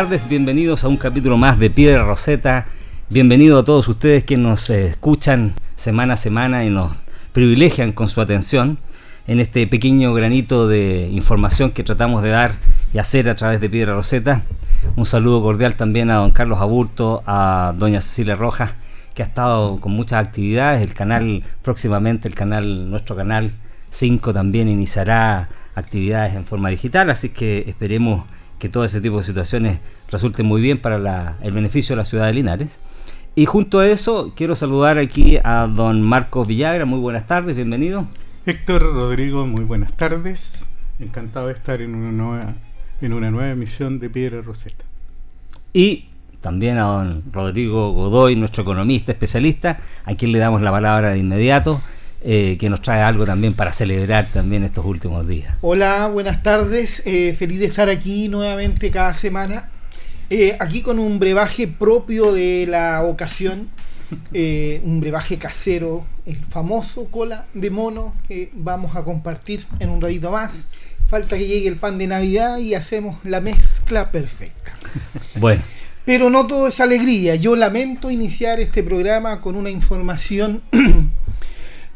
Tardes, bienvenidos a un capítulo más de Piedra Roseta. Bienvenido a todos ustedes que nos eh, escuchan semana a semana y nos privilegian con su atención en este pequeño granito de información que tratamos de dar y hacer a través de Piedra Roseta. Un saludo cordial también a don Carlos Aburto, a doña Cecilia Rojas, que ha estado con muchas actividades. El canal, próximamente, el canal, nuestro canal 5 también iniciará actividades en forma digital, así que esperemos que todo ese tipo de situaciones resulten muy bien para el beneficio de la ciudad de Linares. Y junto a eso, quiero saludar aquí a don Marcos Villagra. Muy buenas tardes, bienvenido. Héctor Rodrigo, muy buenas tardes. Encantado de estar en una nueva, en una nueva emisión de Piedra Roseta. Y también a don Rodrigo Godoy, nuestro economista especialista, a quien le damos la palabra de inmediato. Eh, que nos trae algo también para celebrar también estos últimos días. Hola, buenas tardes. Eh, feliz de estar aquí nuevamente cada semana. Eh, aquí con un brebaje propio de la ocasión, un brebaje casero, el famoso cola de mono que vamos a compartir en un ratito más. Falta que llegue el pan de Navidad y hacemos la mezcla perfecta. bueno. Pero no todo es alegría. Yo lamento iniciar este programa con una información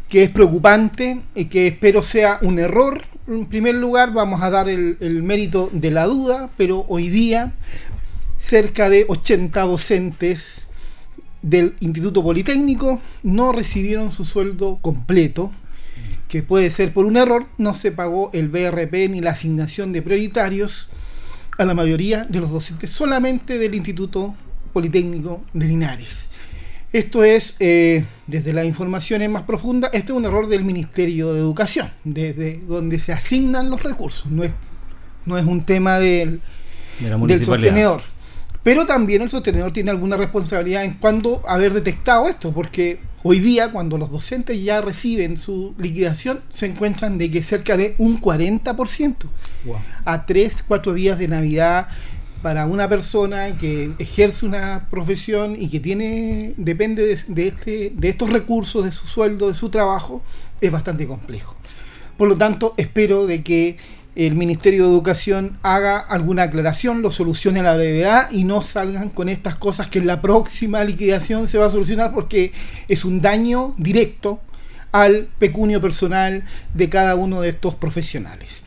que es preocupante y que espero sea un error. En primer lugar, vamos a dar el, mérito de la duda, pero hoy día cerca de 80 docentes del Instituto Politécnico no recibieron su sueldo completo, que puede ser por un error, no se pagó el BRP ni la asignación de prioritarios a la mayoría de los docentes solamente del Instituto Politécnico de Linares. Esto es, eh, desde las informaciones más profundas, esto es un error del Ministerio de Educación, desde donde se asignan los recursos, no es, no es un tema del, del sostenedor. Pero también el sostenedor tiene alguna responsabilidad en cuando haber detectado esto, porque hoy día, cuando los docentes ya reciben su liquidación, se encuentran de que cerca de un 40%. A tres, cuatro días de Navidad para una persona que ejerce una profesión y que tiene depende de, este, de estos recursos, de su sueldo, de su trabajo, es bastante complejo. Por lo tanto, espero de que el Ministerio de Educación haga alguna aclaración, lo solucione a la brevedad y no salgan con estas cosas que en la próxima liquidación se va a solucionar porque es un daño directo al pecunio personal de cada uno de estos profesionales.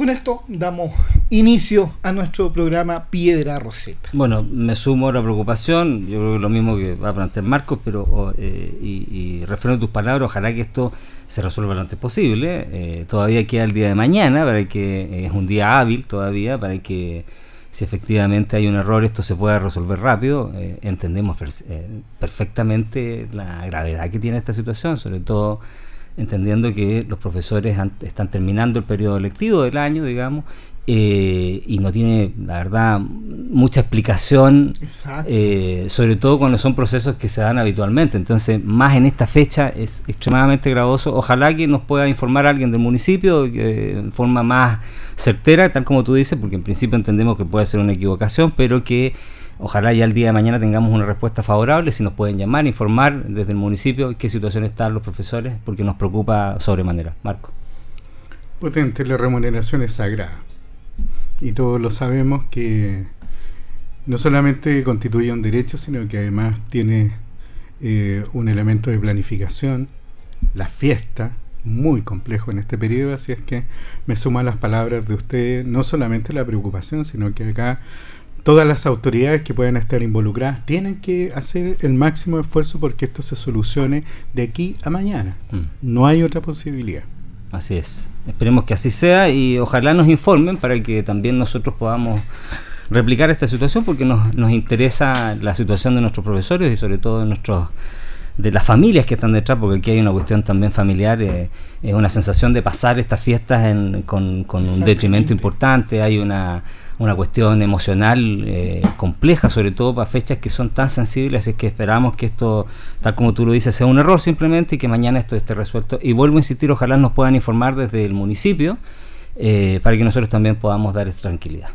Con esto damos inicio a nuestro programa Piedra Roseta. Bueno, me sumo a la preocupación, yo creo que lo mismo que va a plantear Marcos, pero eh, y, y refiero tus palabras, ojalá que esto se resuelva lo antes posible. Eh, todavía queda el día de mañana, para que eh, es un día hábil todavía, para que si efectivamente hay un error esto se pueda resolver rápido. entendemos perfectamente la gravedad que tiene esta situación, sobre todo entendiendo que los profesores están terminando el periodo lectivo del año, digamos, eh, y no tiene, la verdad, mucha explicación, eh, sobre todo cuando son procesos que se dan habitualmente. Entonces, más en esta fecha es extremadamente gravoso. Ojalá que nos pueda informar alguien del municipio de forma más certera, tal como tú dices, porque en principio entendemos que puede ser una equivocación, pero que Ojalá ya el día de mañana tengamos una respuesta favorable, si nos pueden llamar, informar desde el municipio qué situación están los profesores, porque nos preocupa sobremanera. Marco. Potente, la remuneración es sagrada. Y todos lo sabemos que no solamente constituye un derecho, sino que además tiene eh, un elemento de planificación, la fiesta, muy complejo en este periodo, así es que me suman las palabras de usted, no solamente la preocupación, sino que acá todas las autoridades que puedan estar involucradas tienen que hacer el máximo esfuerzo porque esto se solucione de aquí a mañana. Mm. No hay otra posibilidad. Así es. Esperemos que así sea y ojalá nos informen para que también nosotros podamos replicar esta situación porque nos, nos interesa la situación de nuestros profesores y sobre todo de nuestros de las familias que están detrás, porque aquí hay una cuestión también familiar, eh, es una sensación de pasar estas fiestas con, con un detrimento importante, hay una, una cuestión emocional eh, compleja, sobre todo para fechas que son tan sensibles, así que esperamos que esto, tal como tú lo dices, sea un error simplemente y que mañana esto esté resuelto. Y vuelvo a insistir, ojalá nos puedan informar desde el municipio eh, para que nosotros también podamos dar tranquilidad.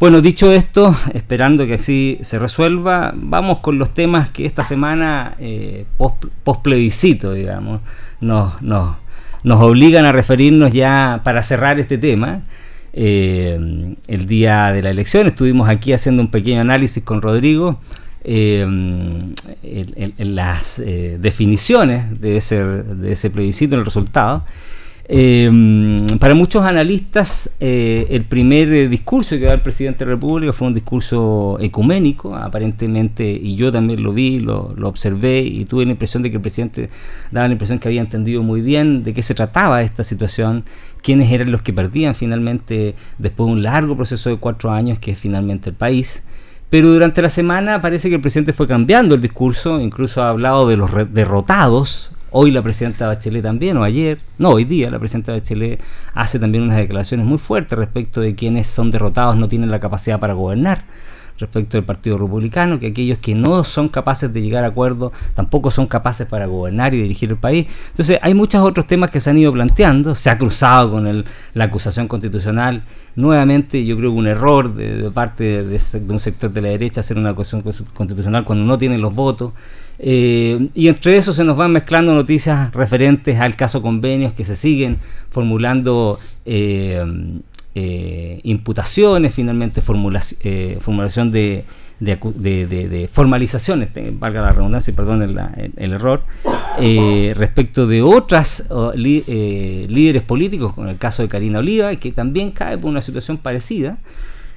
Bueno, dicho esto, esperando que así se resuelva, vamos con los temas que esta semana, eh, post, plebiscito, digamos, nos, nos, nos, obligan a referirnos ya para cerrar este tema. Eh, el día de la elección estuvimos aquí haciendo un pequeño análisis con Rodrigo eh, en, las eh, definiciones de ese, de ese plebiscito, el resultado. Eh, para muchos analistas, eh, el primer eh, discurso que da el presidente de la República fue un discurso ecuménico, aparentemente, y yo también lo vi, lo, observé, y tuve la impresión de que el presidente daba la impresión que había entendido muy bien de qué se trataba esta situación, quiénes eran los que perdían finalmente después de un largo proceso de cuatro años, que es finalmente el país. Pero durante la semana parece que el presidente fue cambiando el discurso, incluso ha hablado de los derrotados, Hoy la presidenta Bachelet también, o ayer, no, hoy día la presidenta Bachelet hace también unas declaraciones muy fuertes respecto de quienes son derrotados no tienen la capacidad para gobernar respecto del Partido Republicano, que aquellos que no son capaces de llegar a acuerdo tampoco son capaces para gobernar y dirigir el país. Entonces hay muchos otros temas que se han ido planteando, se ha cruzado con el, la acusación constitucional. Nuevamente yo creo que un error de, parte de, un sector de la derecha hacer una acusación constitucional cuando no tienen los votos. Eh, y entre eso se nos van mezclando noticias referentes al caso convenios que se siguen formulando eh, eh, imputaciones, finalmente formulación de, de, formalizaciones, valga la redundancia y perdón el, error, respecto de otras líderes políticos, con el caso de Karina Oliva, que también cae por una situación parecida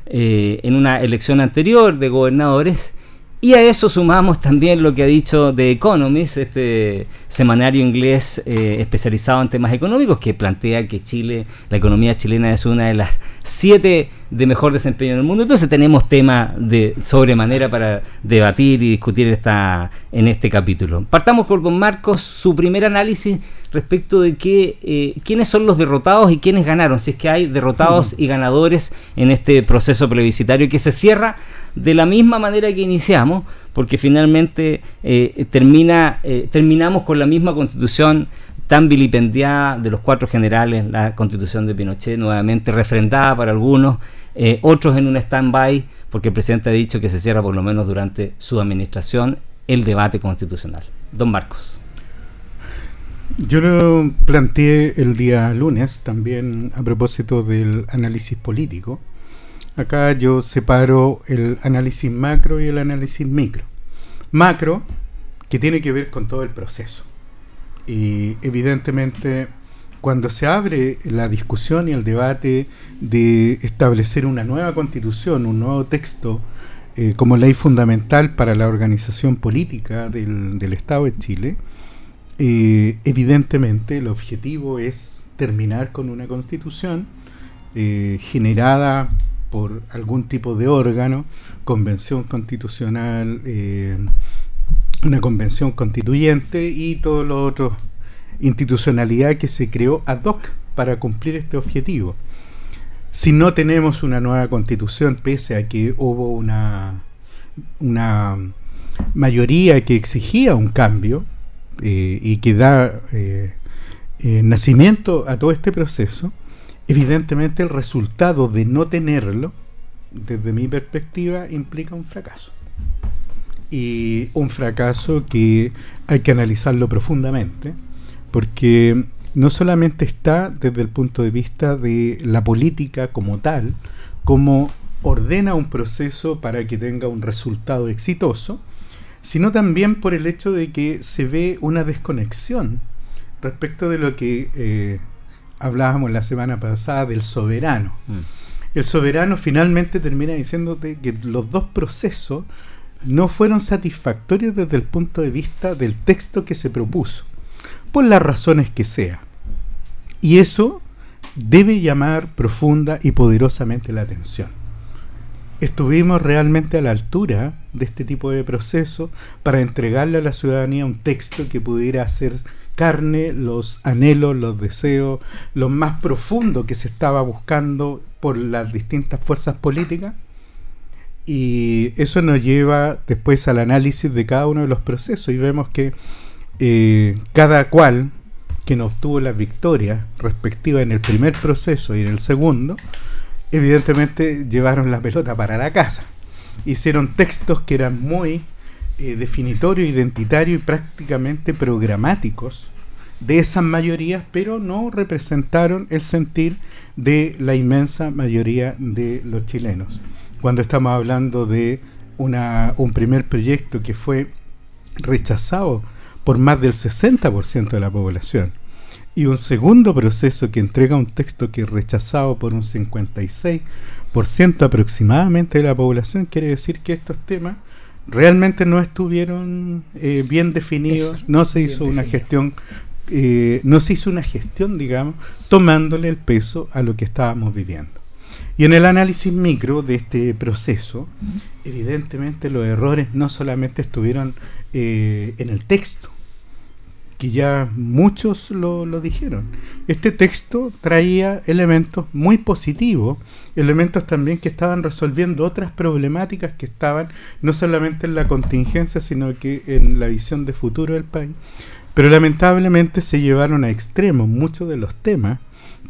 en una elección anterior de gobernadores y a eso sumamos también lo que ha dicho The Economist, este semanario inglés eh, especializado en temas económicos, que plantea que Chile, la economía chilena es una de las siete de mejor desempeño en el mundo. Entonces tenemos tema de sobremanera para debatir y discutir esta, en este capítulo. Partamos por don Marcos, su primer análisis respecto de que, eh, quiénes son los derrotados y quiénes ganaron, si es que hay derrotados y ganadores en este proceso plebiscitario que se cierra de la misma manera que iniciamos, porque finalmente eh, termina, eh, terminamos con la misma constitución tan vilipendiada de los cuatro generales, la constitución de Pinochet, nuevamente refrendada para algunos, eh, otros en un stand-by, porque el presidente ha dicho que se cierra por lo menos durante su administración el debate constitucional. Don Marcos. Yo lo planteé el día lunes también a propósito del análisis político Acá yo separo el análisis macro y el análisis micro. Macro, que tiene que ver con todo el proceso. Y evidentemente, cuando se abre la discusión y el debate de establecer una nueva constitución, un nuevo texto eh, como ley fundamental para la organización política del, Estado de Chile, eh, evidentemente el objetivo es terminar con una constitución eh, generada por algún tipo de órgano, convención constitucional, eh, una convención constituyente y todo lo otro, institucionalidad que se creó ad hoc para cumplir este objetivo. Si no tenemos una nueva constitución, pese a que hubo una, una mayoría que exigía un cambio eh, y que da eh, nacimiento a todo este proceso, Evidentemente el resultado de no tenerlo, desde mi perspectiva, implica un fracaso. Y un fracaso que hay que analizarlo profundamente, porque no solamente está desde el punto de vista de la política como tal, como ordena un proceso para que tenga un resultado exitoso, sino también por el hecho de que se ve una desconexión respecto de lo que eh, hablábamos la semana pasada del soberano. Mm. el soberano finalmente termina diciéndote que los dos procesos no fueron satisfactorios desde el punto de vista del texto que se propuso, por las razones que sea. Y eso debe llamar profunda y poderosamente la atención. Estuvimos realmente a la altura de este tipo de proceso para entregarle a la ciudadanía un texto que pudiera hacer carne los anhelos, los deseos, lo más profundo que se estaba buscando por las distintas fuerzas políticas. Y eso nos lleva después al análisis de cada uno de los procesos y vemos que eh, cada cual quien obtuvo las victorias respectivas en el primer proceso y en el segundo, evidentemente llevaron la pelota para la casa. Hicieron textos que eran muy eh, identitarios y prácticamente programáticos de esas mayorías, pero no representaron el sentir de la inmensa mayoría de los chilenos. Cuando estamos hablando de una, un primer proyecto que fue rechazado por más del 60% de la población, y un segundo proceso que entrega un texto que es rechazado por un 56% aproximadamente de la población, quiere decir que estos temas realmente no estuvieron eh, bien definidos, no se hizo una gestión, eh, no se hizo una gestión, digamos, tomándole el peso a lo que estábamos viviendo. Y en el análisis micro de este proceso, evidentemente los errores no solamente estuvieron eh, en el texto, que ya muchos lo, dijeron. Este texto traía elementos muy positivos, elementos también que estaban resolviendo otras problemáticas que estaban no solamente en la contingencia, sino que en la visión de futuro del país. Pero lamentablemente se llevaron a extremos muchos de los temas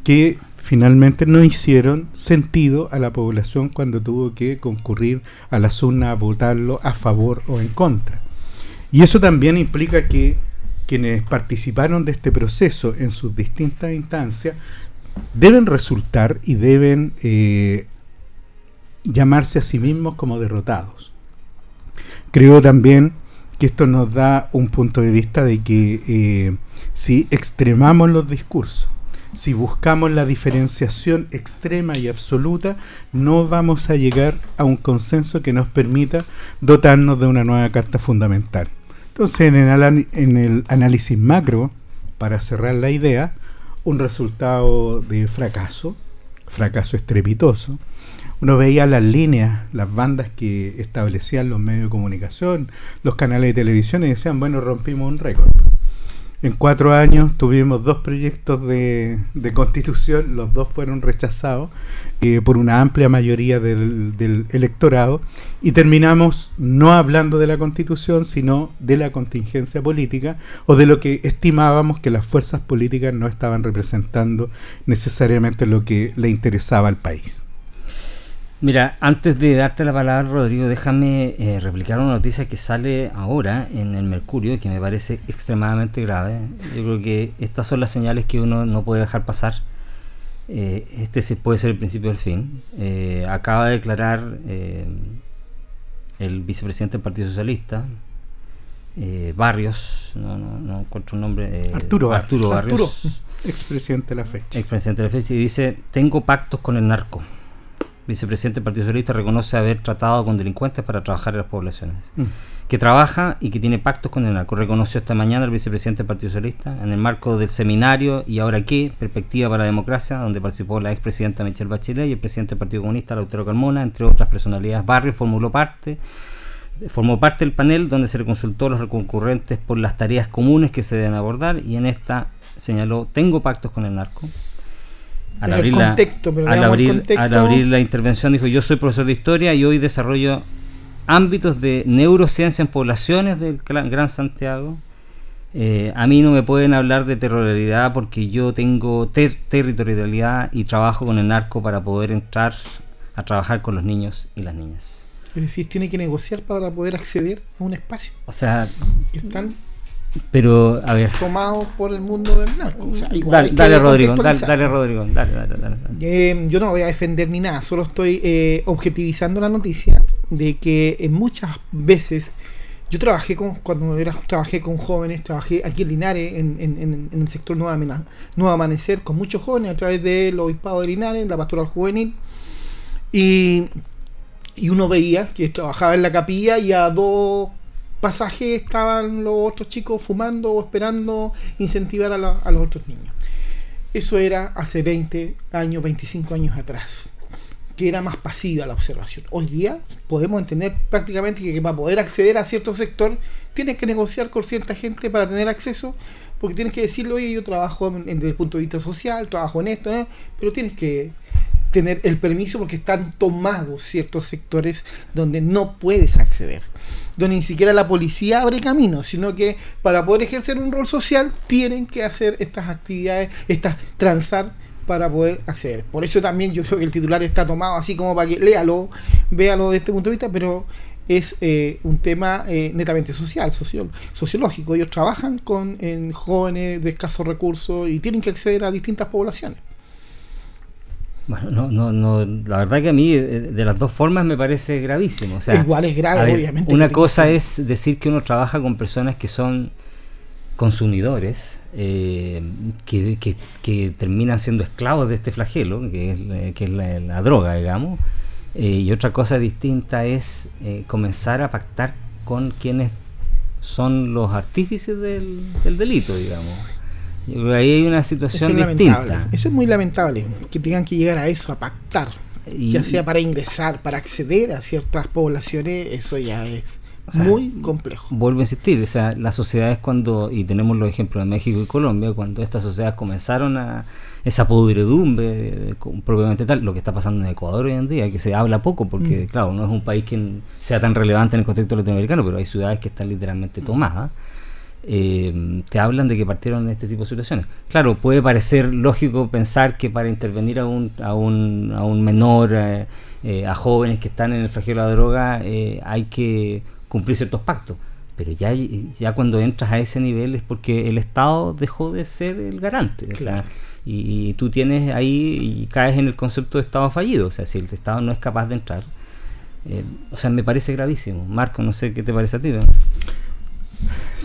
que finalmente no hicieron sentido a la población cuando tuvo que concurrir a la urnas a votarlo a favor o en contra. Y eso también implica que quienes participaron de este proceso en sus distintas instancias deben resultar y deben eh, llamarse a sí mismos como derrotados. Creo también que esto nos da un punto de vista de que eh, si extremamos los discursos, si buscamos la diferenciación extrema y absoluta, no vamos a llegar a un consenso que nos permita dotarnos de una nueva carta fundamental. Entonces, en el, en el análisis macro, para cerrar la idea, un resultado de fracaso, fracaso estrepitoso. Uno veía las líneas, las bandas que establecían los medios de comunicación, los canales de televisión y decían, bueno, rompimos un récord. En cuatro años tuvimos dos proyectos de, constitución, los dos fueron rechazados eh, por una amplia mayoría del, del, electorado y terminamos no hablando de la constitución, sino de la contingencia política o de lo que estimábamos que las fuerzas políticas no estaban representando necesariamente lo que le interesaba al país. Mira, antes de darte la palabra, Rodrigo, déjame eh, replicar una noticia que sale ahora en el Mercurio y que me parece extremadamente grave. Yo creo que estas son las señales que uno no puede dejar pasar. Eh, este sí puede ser el principio del fin. Eh, acaba de declarar el vicepresidente del Partido Socialista, Barrios, no, no, no, encuentro un nombre. Arturo, Arturo Barrios. Expresidente de la fecha. Expresidente de la fecha y dice, tengo pactos con el narco vicepresidente del Partido Socialista, reconoce haber tratado con delincuentes para trabajar en las poblaciones. Mm. Que trabaja y que tiene pactos con el narco. Reconoció esta mañana el vicepresidente del Partido Socialista en el marco del seminario ¿Y ahora qué? Perspectiva para la democracia, donde participó la expresidenta Michelle Bachelet y el presidente del Partido Comunista, Lautaro Carmona, entre otras personalidades. Barrio formuló parte formó parte del panel donde se le consultó a los concurrentes por las tareas comunes que se deben abordar y en esta señaló, tengo pactos con el narco, al abrir, la, al, abrir, la intervención dijo yo soy profesor de historia y hoy desarrollo ámbitos de neurociencia en poblaciones del Gran Santiago. Eh, a mí no me pueden hablar de terroridad porque yo tengo territorialidad y trabajo con el narco para poder entrar a trabajar con los niños y las niñas. Es decir, tiene que negociar para poder acceder a un espacio. O sea, que están pero, a ver. Tomado por el mundo del narco. dale, Rodrigo, dale, Rodrigo, dale, dale, eh, yo no voy a defender ni nada, solo estoy eh, objetivizando la noticia de que en muchas veces yo trabajé con, cuando era, trabajé con jóvenes, trabajé aquí en Linares, en, en, en el sector Nueva, Nueva Amanecer, con muchos jóvenes a través del Obispado de Linares, la pastoral juvenil. Y, y uno veía que trabajaba en la capilla y a dos pasajes estaban los otros chicos fumando o esperando incentivar a, a los otros niños. Eso era hace 20 años, 25 años atrás que era más pasiva la observación. Hoy día podemos entender prácticamente que, para poder acceder a cierto sector tienes que negociar con cierta gente para tener acceso, porque tienes que decirle, oye, yo trabajo desde el punto de vista social, trabajo en esto, pero tienes que tener el permiso porque están tomados ciertos sectores donde no puedes acceder, donde ni siquiera la policía abre camino, sino que para poder ejercer un rol social tienen que hacer estas actividades, estas transar para poder acceder. Por eso también yo creo que el titular está tomado así como para que léalo, véalo de este punto de vista, pero es eh, un tema eh, netamente social, sociológico. Ellos trabajan con en jóvenes de escasos recursos y tienen que acceder a distintas poblaciones. Bueno, no, no, no, la verdad que a mí eh, de las dos formas me parece gravísimo. O sea, Igual es grave, obviamente. Una cosa es decir que uno trabaja con personas que son consumidores eh, que, que, terminan siendo esclavos de este flagelo, que es, eh, que es la, droga, digamos. Eh, y otra cosa distinta es comenzar a pactar con quienes son los artífices del, delito, digamos. Ahí hay una situación distinta. Eso es muy lamentable, que tengan que llegar a eso, a pactar. ya sea para ingresar, para acceder a ciertas poblaciones, eso ya es muy complejo. Vuelvo a insistir, o sea, las sociedades cuando, y tenemos los ejemplos de México y Colombia, cuando estas sociedades comenzaron a esa podredumbre, propiamente tal, lo que está pasando en Ecuador hoy en día, que se habla poco, porque mm. claro, no es un país que sea tan relevante en el contexto latinoamericano, pero hay ciudades que están literalmente tomadas. Eh, te hablan de que partieron en este tipo de situaciones. Claro, puede parecer lógico pensar que para intervenir a un, a un, a un menor, eh, eh, a jóvenes que están en el flagelo de la droga, hay que cumplir ciertos pactos. Pero ya, ya cuando entras a ese nivel es porque el Estado dejó de ser el garante. y, tú tienes ahí y caes en el concepto de Estado fallido. O sea, si el Estado no es capaz de entrar. Eh, o sea, me parece gravísimo. Marco, no sé qué te parece a ti.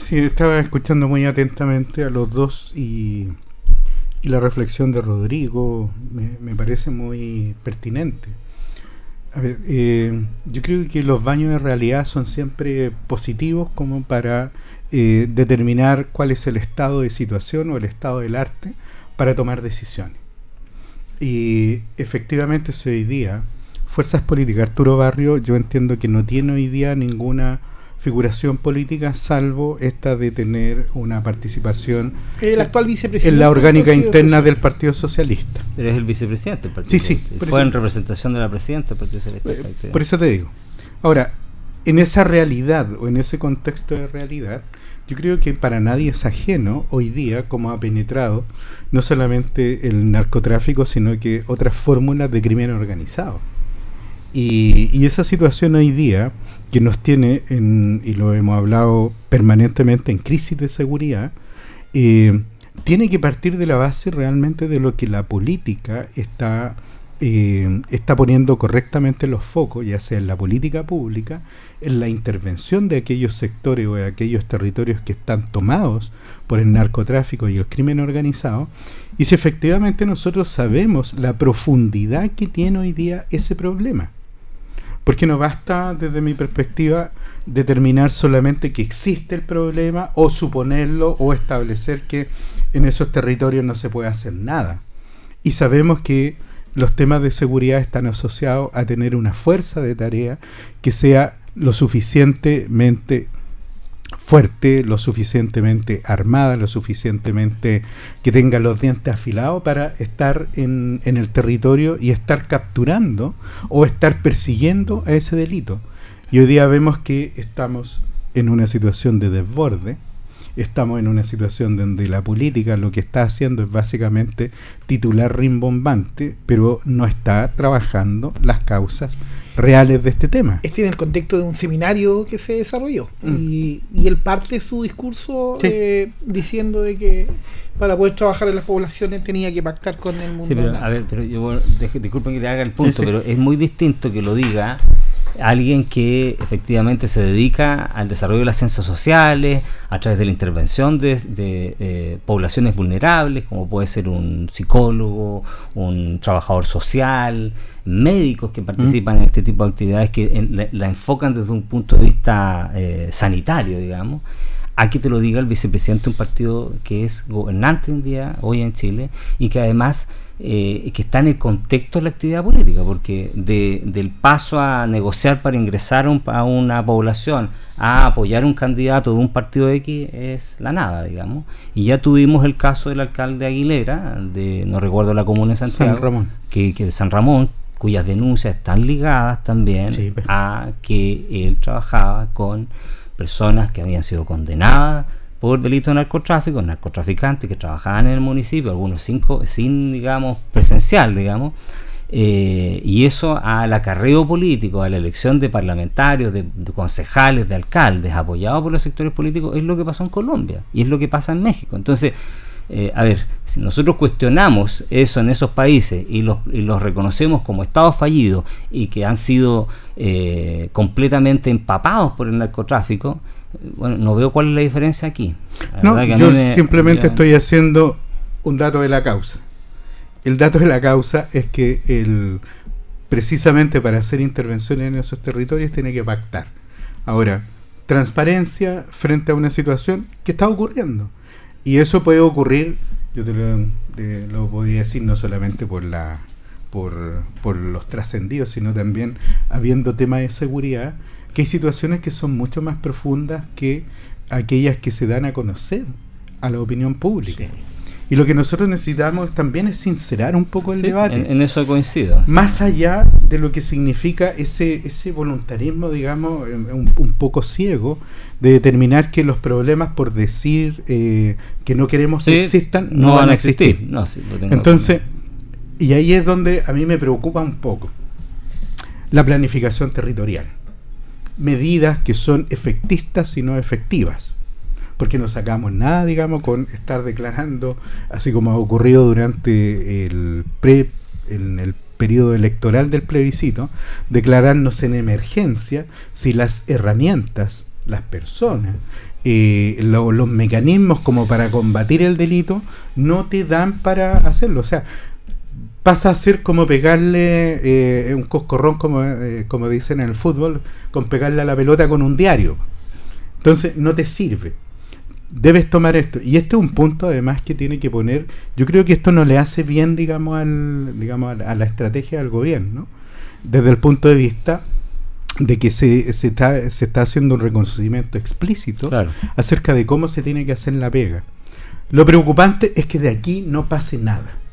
Sí, estaba escuchando muy atentamente a los dos y, y la reflexión de Rodrigo me, parece muy pertinente. A ver, eh, yo creo que los baños de realidad son siempre positivos como para eh, determinar cuál es el estado de situación o el estado del arte para tomar decisiones. Y efectivamente, hoy día, fuerzas políticas, Arturo Barrio, yo entiendo que no tiene hoy día ninguna figuración política, salvo esta de tener una participación el actual vicepresidente en la orgánica interna del Partido Socialista. Pero es el vicepresidente del Partido Sí, sí. Fue en representación de la presidenta del Partido Socialista. Eh, por eso te digo. Ahora, en esa realidad o en ese contexto de realidad, yo creo que para nadie es ajeno hoy día cómo ha penetrado no solamente el narcotráfico, sino que otras fórmulas de crimen organizado. Y, esa situación hoy día, que nos tiene, en, y lo hemos hablado permanentemente, en crisis de seguridad, eh, tiene que partir de la base realmente de lo que la política está, eh, está poniendo correctamente los focos, ya sea en la política pública, en la intervención de aquellos sectores o de aquellos territorios que están tomados por el narcotráfico y el crimen organizado, y si efectivamente nosotros sabemos la profundidad que tiene hoy día ese problema. Porque no basta, desde mi perspectiva, determinar solamente que existe el problema o suponerlo o establecer que en esos territorios no se puede hacer nada. Y sabemos que los temas de seguridad están asociados a tener una fuerza de tarea que sea lo suficientemente fuerte, lo suficientemente armada, lo suficientemente que tenga los dientes afilados para estar en, el territorio y estar capturando o estar persiguiendo a ese delito. Y hoy día vemos que estamos en una situación de desborde, estamos en una situación donde la política lo que está haciendo es básicamente titular rimbombante, pero no está trabajando las causas reales de este tema. Este en el contexto de un seminario que se desarrolló mm. y, y, él parte su discurso eh, diciendo de que para poder trabajar en las poblaciones tenía que pactar con el mundo. Sí, pero, a ver, pero yo, disculpen que le haga el punto, pero es muy distinto que lo diga alguien que efectivamente se dedica al desarrollo de las ciencias sociales a través de la intervención de, eh, poblaciones vulnerables, como puede ser un psicólogo, un trabajador social, médicos que participan en este tipo de actividades que la, enfocan desde un punto de vista eh, sanitario, digamos a que te lo diga el vicepresidente de un partido que es gobernante un día, hoy en Chile, y que además eh, que está en el contexto de la actividad política, porque de, del paso a negociar para ingresar a una población, a apoyar un candidato de un partido X, es la nada, digamos. Y ya tuvimos el caso del alcalde Aguilera, de no recuerdo la comuna de Santiago, Ramón. Que, que de San Ramón, cuyas denuncias están ligadas también a que él trabajaba con personas que habían sido condenadas por delito de narcotráfico, narcotraficantes que trabajaban en el municipio, algunos cinco, sin, digamos, presencial, digamos, eh, y eso al acarreo político, a la elección de parlamentarios, de, concejales, de alcaldes, apoyados por los sectores políticos, es lo que pasó en Colombia y es lo que pasa en México. Entonces, eh, a ver, si nosotros cuestionamos eso en esos países y los, y los reconocemos como estados fallidos y que han sido eh, completamente empapados por el narcotráfico, bueno, no veo cuál es la diferencia aquí. no, yo simplemente estoy haciendo un dato de la causa. El dato de la causa es que el, precisamente para hacer intervenciones en esos territorios tiene que pactar. Ahora, transparencia frente a una situación que está ocurriendo. Y eso puede ocurrir, yo te lo, podría decir, no solamente por la por, por los trascendidos, sino también habiendo temas de seguridad, que hay situaciones que son mucho más profundas que aquellas que se dan a conocer a la opinión pública. Y lo que nosotros necesitamos también es sincerar un poco el debate. En, eso coincido. Más allá de lo que significa ese, ese voluntarismo, digamos, un, poco ciego, de determinar que los problemas por decir eh, que no queremos que existan no, van, a existir. Entonces, y ahí es donde a mí me preocupa un poco la planificación territorial. Medidas que son efectistas y no efectivas porque no sacamos nada, digamos, con estar declarando, así como ha ocurrido durante el pre, en el periodo electoral del plebiscito, declararnos en emergencia si las herramientas, las personas, eh, los mecanismos como para combatir el delito no te dan para hacerlo. O sea, pasa a ser como pegarle eh, un coscorrón, como, eh, como dicen en el fútbol, con pegarle a la pelota con un diario. Entonces no te sirve debes tomar esto. Y este es un punto además que tiene que poner, yo creo que esto no le hace bien, digamos, al, digamos a la estrategia del gobierno, desde el punto de vista de que se, se, está, se está haciendo un reconocimiento explícito acerca de cómo se tiene que hacer la pega. Lo preocupante es que de aquí no pase nada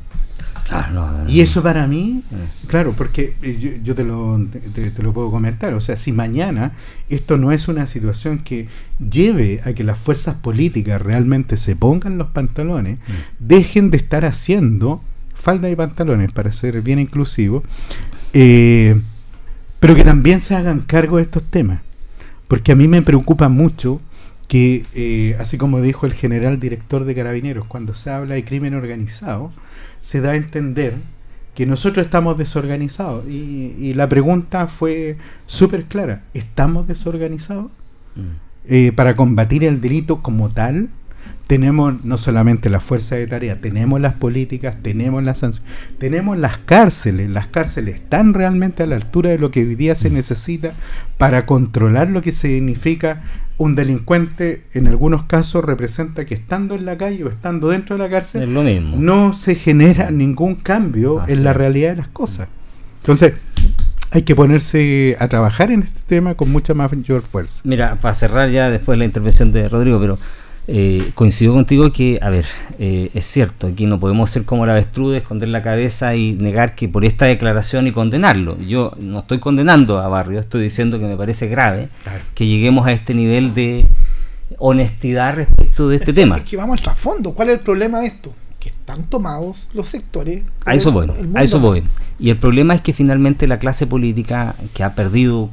y eso para mí, claro, porque eh, yo, te, lo, te, lo puedo comentar, o sea, si mañana esto no es una situación que lleve a que las fuerzas políticas realmente se pongan los pantalones, mm. dejen de estar haciendo falda y pantalones, para ser bien inclusivo, eh, pero que también se hagan cargo de estos temas, porque a mí me preocupa mucho que, eh, así como dijo el general director de carabineros, cuando se habla de crimen organizado, se da a entender que nosotros estamos desorganizados. Y, la pregunta fue súper clara, ¿estamos desorganizados? Mm. Eh, para combatir el delito como tal, tenemos no solamente la fuerza de tarea, tenemos las políticas, tenemos las sanciones, tenemos las cárceles. Las cárceles están realmente a la altura de lo que hoy día se mm. necesita para controlar lo que significa un delincuente en algunos casos representa que estando en la calle o estando dentro de la cárcel no se genera ningún cambio en la realidad de las cosas. Entonces, hay que ponerse a trabajar en este tema con mucha mayor fuerza. Mira, para cerrar ya después la intervención de Rodrigo, pero eh, coincido contigo que, a ver, eh, es cierto, aquí no podemos ser como la avestruz, esconder la cabeza y negar que por esta declaración y condenarlo. Yo no estoy condenando a Barrio, estoy diciendo que me parece grave que lleguemos a este nivel de honestidad respecto de este tema. Es que vamos al trasfondo, ¿cuál es el problema de esto? Están tomados los sectores. A eso voy, a eso voy. Y el problema es que finalmente la clase política que ha perdido,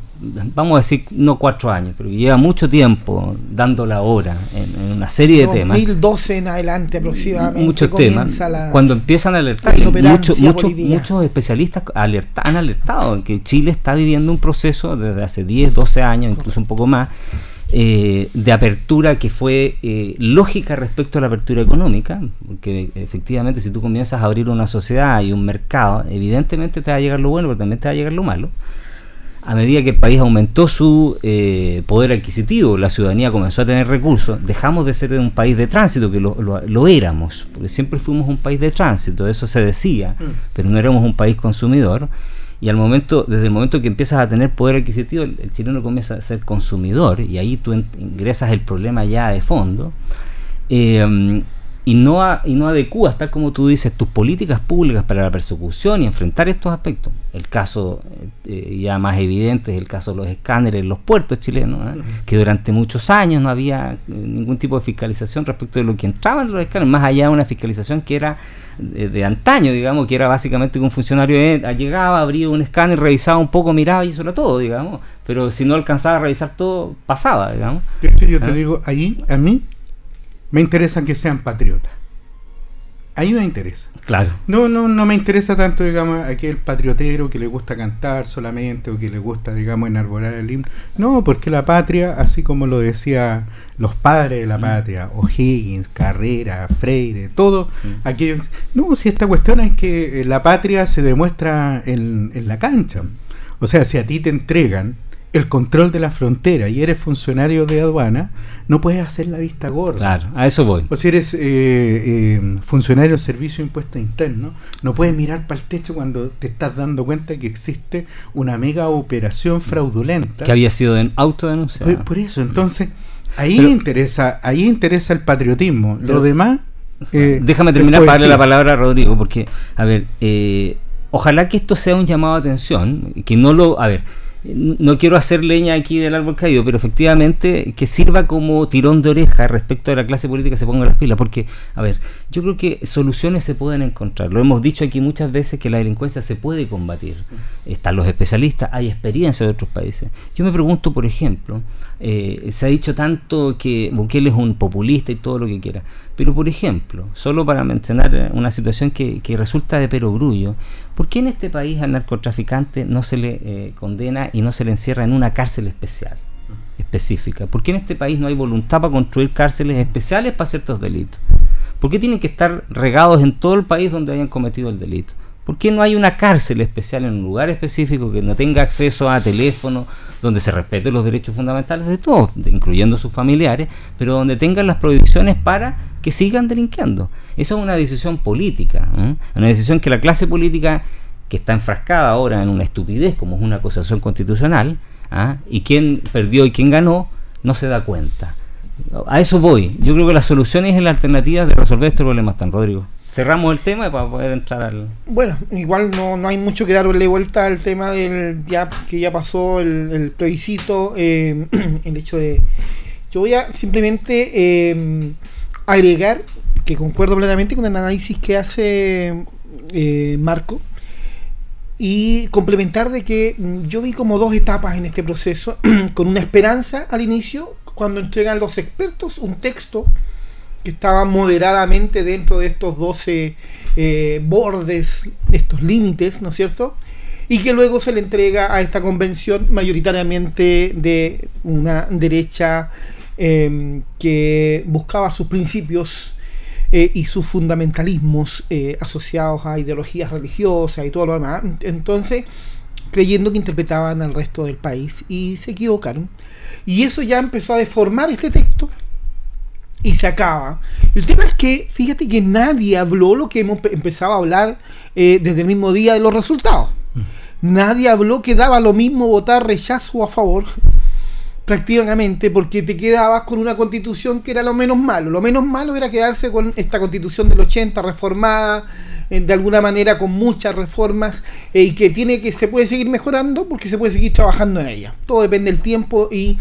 vamos a decir, no cuatro años, pero lleva mucho tiempo dando la hora en, una serie de temas. 2012 en adelante aproximadamente. Muchos temas. cuando empiezan a alertar, muchos, muchos, muchos especialistas han alertado que Chile está viviendo un proceso desde hace 10, 12 años, incluso un poco más eh, de apertura que fue eh, lógica respecto a la apertura económica, porque efectivamente si tú comienzas a abrir una sociedad y un mercado, evidentemente te va a llegar lo bueno, pero también te va a llegar lo malo. A medida que el país aumentó su eh, poder adquisitivo, la ciudadanía comenzó a tener recursos, dejamos de ser un país de tránsito, que lo, lo éramos, porque siempre fuimos un país de tránsito, eso se decía, mm. pero no éramos un país consumidor y al momento, desde el momento que empiezas a tener poder adquisitivo, el, chileno comienza a ser consumidor y ahí tú ingresas el problema ya de fondo. Eh, y no, y no adecúas, tal como tú dices, tus políticas públicas para la persecución y enfrentar estos aspectos. El caso eh, ya más evidente es el caso de los escáneres en los puertos chilenos, ¿eh? que durante muchos años no había ningún tipo de fiscalización respecto de lo que entraba en los escáneres, más allá de una fiscalización que era de, antaño, digamos, que era básicamente que un funcionario llegaba, abría un escáner, revisaba un poco, miraba y eso era todo, digamos. Pero si no alcanzaba a revisar todo, pasaba, digamos. yo te ¿Ah? digo, ahí, a mí, me interesa que sean patriotas. Ahí me interesa. Claro. No, no, no me interesa tanto, digamos, aquel patriotero que le gusta cantar solamente o que le gusta, digamos, enarbolar el himno. No, porque la patria, así como lo decía los padres de la mm. patria, O'Higgins, Carrera, Freire, todo, mm. aquellos. No, si esta cuestión es que la patria se demuestra en, en la cancha. O sea, si a ti te entregan el control de la frontera y eres funcionario de aduana, no puedes hacer la vista gorda. Claro, a eso voy. O si eres eh, eh, funcionario de servicio de impuesto interno, no puedes mirar para el techo cuando te estás dando cuenta que existe una mega operación fraudulenta. Que había sido autodenunciada. Por, por, eso, entonces, ahí interesa, ahí interesa el patriotismo. Lo demás. Eh, déjame terminar para darle la palabra a Rodrigo, porque, a ver, ojalá que esto sea un llamado a atención, que no lo. A ver no quiero hacer leña aquí del árbol caído, pero efectivamente que sirva como tirón de oreja respecto a la clase política se ponga las pilas, porque, a ver, yo creo que soluciones se pueden encontrar. Lo hemos dicho aquí muchas veces que la delincuencia se puede combatir. Están los especialistas, hay experiencia de otros países. Yo me pregunto, por ejemplo, eh, se ha dicho tanto que Bukele es un populista y todo lo que quiera, pero por ejemplo, solo para mencionar una situación que, que resulta de perogrullo, ¿por qué en este país al narcotraficante no se le eh, condena y no se le encierra en una cárcel especial? específica. ¿Por qué en este país no hay voluntad para construir cárceles especiales para ciertos delitos? ¿Por qué tienen que estar regados en todo el país donde hayan cometido el delito? ¿Por qué no hay una cárcel especial en un lugar específico que no tenga acceso a teléfono, donde se respeten los derechos fundamentales de todos, incluyendo sus familiares, pero donde tengan las prohibiciones para que sigan delinquiendo? Esa es una decisión política, una decisión que la clase política, que está enfrascada ahora en una estupidez como es una acusación constitucional, ¿ah? y quién perdió y quién ganó, no se da cuenta. A eso voy. Yo creo que la solución es la alternativa de resolver este problema, están Rodrigo. Cerramos el tema para poder entrar al. Bueno, igual no, no hay mucho que darle vuelta al tema del ya que ya pasó el, plebiscito, eh, el hecho de. Yo voy a simplemente eh, agregar que concuerdo plenamente con el análisis que hace eh, Marco y complementar de que mm, yo vi como dos etapas en este proceso, con una esperanza al inicio, cuando entregan los expertos un texto que estaba moderadamente dentro de estos 12 eh, bordes, estos límites, ¿no es cierto? Y que luego se le entrega a esta convención mayoritariamente de una derecha em, que buscaba sus principios eh, y sus fundamentalismos eh, asociados a ideologías religiosas y todo lo demás. Entonces, creyendo que interpretaban al resto del país y se equivocaron. Y eso ya empezó a deformar este texto y se acaba. El tema es que, fíjate que nadie habló lo que hemos empezado a hablar eh, desde el mismo día de los resultados. Mm. Nadie habló que daba lo mismo votar rechazo a favor prácticamente porque te quedabas con una constitución que era lo menos malo. Lo menos malo era quedarse con esta constitución del 80 reformada eh, de alguna manera con muchas reformas eh, y que tiene que se puede seguir mejorando porque se puede seguir trabajando en ella. Todo depende del tiempo y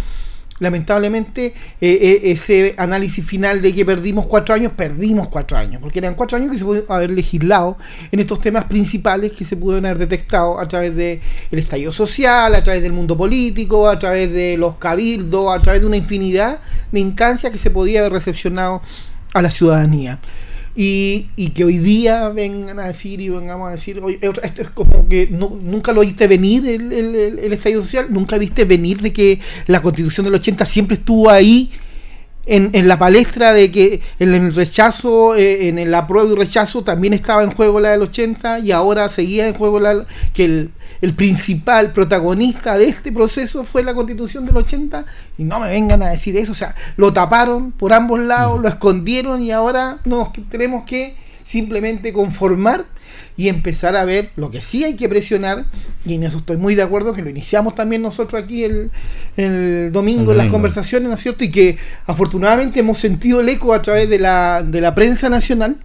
lamentablemente eh, eh, ese análisis final de que perdimos cuatro años, perdimos cuatro años, porque eran cuatro años que se pudo haber legislado en estos temas principales que se pudieron haber detectado a través del el estallido social, a través del mundo político, a través de los cabildos, a través de una infinidad de instancias que se podía haber recepcionado a la ciudadanía. Y, y, que hoy día vengan a decir y vengamos a decir, oye, esto es como que nunca lo viste venir el, el, el, estallido social, nunca viste venir de que la constitución del 80 siempre estuvo ahí en, en la palestra de que en el rechazo, eh, en el apruebo y rechazo también estaba en juego la del 80 y ahora seguía en juego la que el, el principal protagonista de este proceso fue la constitución del 80 y no me vengan a decir eso, o sea, lo taparon por ambos lados, lo escondieron y ahora nos tenemos que simplemente conformar y empezar a ver lo que sí hay que presionar, y en eso estoy muy de acuerdo, que lo iniciamos también nosotros aquí el, el domingo en las conversaciones, ¿no es cierto? Y que afortunadamente hemos sentido el eco a través de la, de la prensa nacional,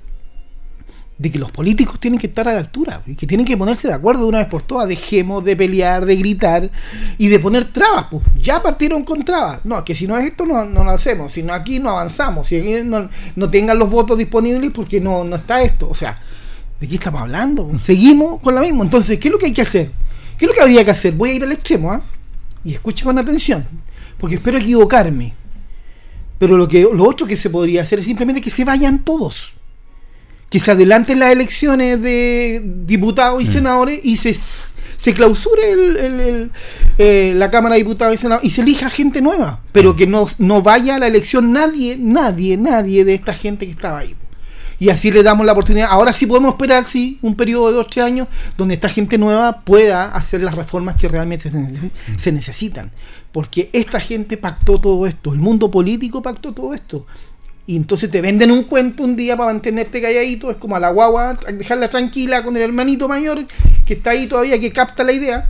de que los políticos tienen que estar a la altura y que tienen que ponerse de acuerdo de una vez por todas. Dejemos de pelear, de gritar y de poner trabas. Pues ya partieron con trabas. No, que si no es esto, no, no lo hacemos. Si no aquí, no avanzamos. Si aquí no, no tengan los votos disponibles porque no, no está esto. O sea, ¿de qué estamos hablando? Seguimos con lo mismo. Entonces, ¿qué es lo que hay que hacer? ¿Qué es lo que habría que hacer? Voy a ir al extremo, ¿ah? Y escuche con atención, porque espero equivocarme. Pero lo, que, lo otro que se podría hacer es simplemente que se vayan todos que se adelanten las elecciones de diputados y mm. senadores y se, se clausure el, eh, la Cámara de Diputados y Senadores y se elija gente nueva, pero mm. que no, no vaya a la elección nadie, nadie, nadie de esta gente que estaba ahí. Y así le damos la oportunidad. Ahora sí podemos esperar, sí, un periodo de dos, tres años donde esta gente nueva pueda hacer las reformas que realmente mm. se necesitan. Porque esta gente pactó todo esto, el mundo político pactó todo esto. Y entonces te venden un cuento un día para mantenerte calladito, es como a la guagua, dejarla tranquila con el hermanito mayor que está ahí todavía, que capta la idea.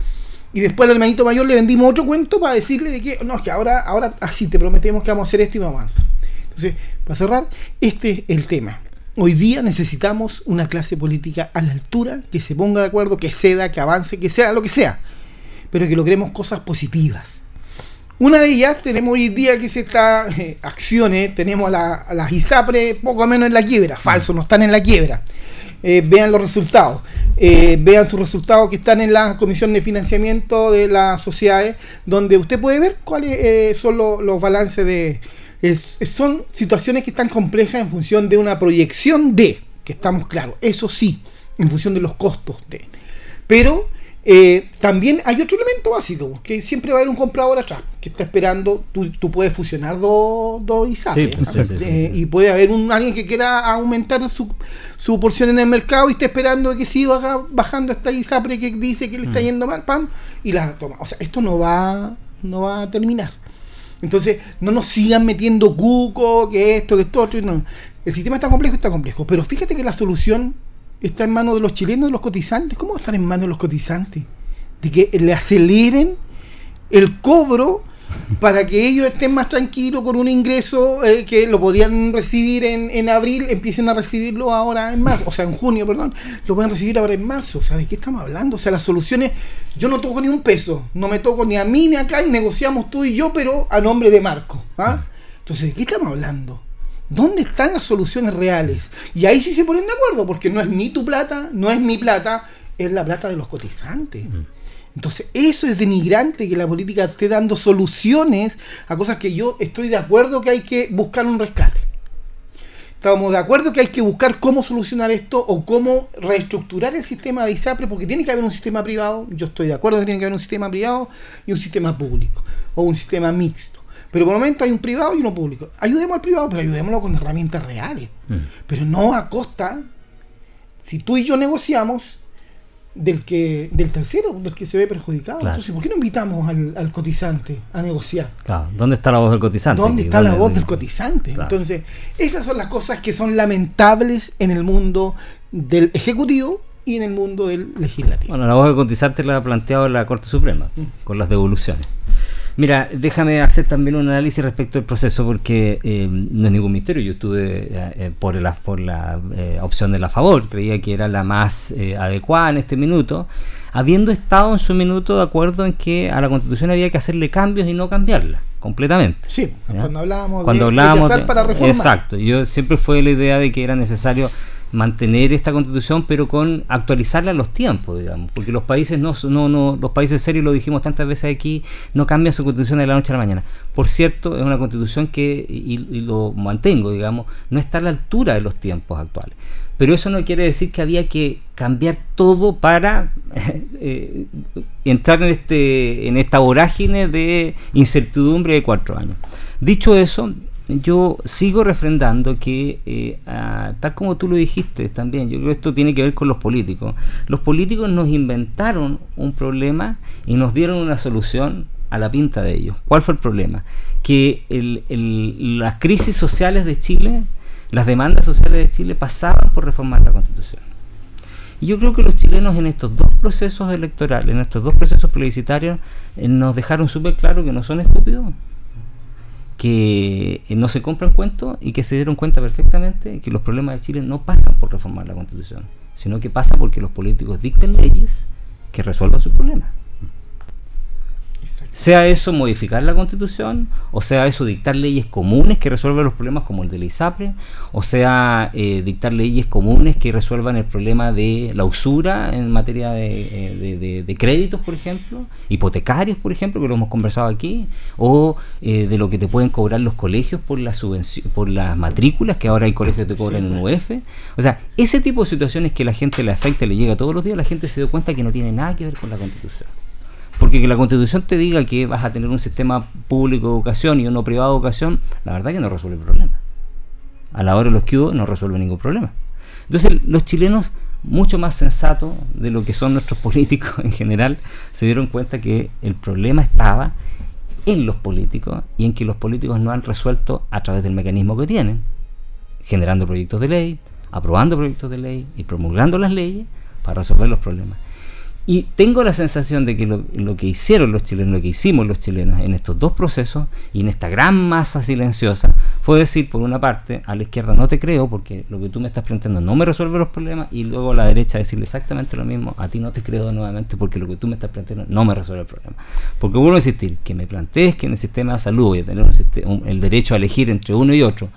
Y después al hermanito mayor le vendimos otro cuento para decirle de que, no, que ahora, ahora así te prometemos que vamos a hacer esto y vamos a avanzar. Entonces, para cerrar, este es el tema. Hoy día necesitamos una clase política a la altura, que se ponga de acuerdo, que ceda, que avance, que sea lo que sea, pero que logremos cosas positivas una de ellas tenemos hoy día que se está eh, acciones, tenemos a, las ISAPRE poco menos en la quiebra, falso, no están en la quiebra. Eh, vean los resultados, eh, vean sus resultados que están en la comisión de financiamiento de las sociedades, donde usted puede ver cuáles son los balances de... son situaciones que están complejas en función de una proyección de, que estamos claros, eso sí, en función de los costos de. Pero eh, también hay otro elemento básico, que siempre va a haber un comprador atrás, que está esperando, tú, tú puedes fusionar dos do ISAPRE, eh, y puede haber un alguien que quiera aumentar su, su porción en el mercado y está esperando que siga bajando esta ISAPRE que dice que le está mm. yendo mal, pam, y la toma. O sea, esto no va, no va a terminar. Entonces, no nos sigan metiendo cuco, que esto, que esto, otro. No. El sistema está complejo, está complejo, pero fíjate que la solución está en manos de los chilenos, de los cotizantes. ¿Cómo va a estar en manos de los cotizantes? De que le aceleren el cobro para que ellos estén más tranquilos con un ingreso eh, que lo podían recibir en, en, abril, empiecen a recibirlo ahora en marzo, o sea, en junio, perdón, lo pueden recibir ahora en marzo. O sea, ¿de qué estamos hablando? O sea, las soluciones, yo no toco ni un peso, no me toco ni a mí ni acá, y negociamos tú y yo, pero a nombre de Marco. ¿ah? Entonces, ¿de qué estamos hablando? ¿Dónde están las soluciones reales? Y ahí sí se ponen de acuerdo, porque no es ni tu plata, no es mi plata, es la plata de los cotizantes. Mm. Entonces, eso es denigrante que la política esté dando soluciones a cosas que yo estoy de acuerdo que hay que buscar un rescate. Estamos de acuerdo que hay que buscar cómo solucionar esto o cómo reestructurar el sistema de ISAPRE, porque tiene que haber un sistema privado. Yo estoy de acuerdo que tiene que haber un sistema privado y un sistema público, o un sistema mixto. Pero por el momento hay un privado y uno público. Ayudemos al privado, pero ayudémoslo con herramientas reales. Mm. Pero no a costa, si tú y yo negociamos, del que del tercero, del que se ve perjudicado. Entonces, ¿por qué no invitamos al, cotizante a negociar? Claro. ¿Dónde está la voz del cotizante? ¿Dónde está la voz del cotizante? Entonces, esas son las cosas que son lamentables en el mundo del Ejecutivo y en el mundo del Legislativo. Bueno, la voz del cotizante la ha planteado la Corte Suprema, mm. con las devoluciones. Mira, déjame hacer también un análisis respecto al proceso porque eh, no es ningún misterio. Yo estuve eh, por la, por la eh, opción de la favor, creía que era la más adecuada en este minuto, habiendo estado en su minuto de acuerdo en que a la constitución había que hacerle cambios y no cambiarla completamente. Sí, cuando hablábamos cuando de, hablábamos para reformar. Exacto, yo siempre fue la idea de que era necesario mantener esta constitución, pero con actualizarla a los tiempos, digamos, porque los países no, no, no, los países serios, lo dijimos tantas veces aquí, no cambian su constitución de la noche a la mañana. Por cierto, es una constitución que, y, lo mantengo, digamos, no está a la altura de los tiempos actuales. Pero eso no quiere decir que había que cambiar todo para eh, entrar en, este, en esta vorágine de incertidumbre de cuatro años. Dicho eso, yo sigo refrendando que, eh, tal como tú lo dijiste también, yo creo que esto tiene que ver con los políticos. Los políticos nos inventaron un problema y nos dieron una solución a la pinta de ellos. ¿Cuál fue el problema? Que las crisis sociales de Chile, las demandas sociales de Chile pasaban por reformar la constitución. Y yo creo que los chilenos en estos dos procesos electorales, en estos dos procesos plebiscitarios, eh, nos dejaron súper claro que no son estúpidos que no se compran cuentos y que se dieron cuenta perfectamente que los problemas de Chile no pasan por reformar la constitución, sino que pasa porque los políticos dicten leyes que resuelvan sus problemas. Sea eso modificar la constitución, o sea eso dictar leyes comunes que resuelvan los problemas como el de la ISAPRE, o sea eh, dictar leyes comunes que resuelvan el problema de la usura en materia de, eh, créditos, por ejemplo, hipotecarios, por ejemplo, que lo hemos conversado aquí, o eh, de lo que te pueden cobrar los colegios por la por las matrículas, que ahora hay colegios que te cobran en UF. O sea, ese tipo de situaciones que la gente le afecta y le llega todos los días, la gente se dio cuenta que no tiene nada que ver con la constitución. Porque que la constitución te diga que vas a tener un sistema público de educación y uno privado de educación, la verdad que no resuelve el problema. A la hora de los que no resuelve ningún problema. Entonces los chilenos, mucho más sensatos de lo que son nuestros políticos en general, se dieron cuenta que el problema estaba en los políticos y en que los políticos no han resuelto a través del mecanismo que tienen, generando proyectos de ley, aprobando proyectos de ley y promulgando las leyes para resolver los problemas. Y tengo la sensación de que lo, que hicieron los chilenos, lo que hicimos los chilenos en estos dos procesos y en esta gran masa silenciosa fue decir, por una parte, a la izquierda no te creo porque lo que tú me estás planteando no me resuelve los problemas y luego a la derecha decirle exactamente lo mismo, a ti no te creo nuevamente porque lo que tú me estás planteando no me resuelve el problema. Porque vuelvo a insistir, que me plantees que en el sistema de salud voy a tener el derecho a elegir entre uno y otro,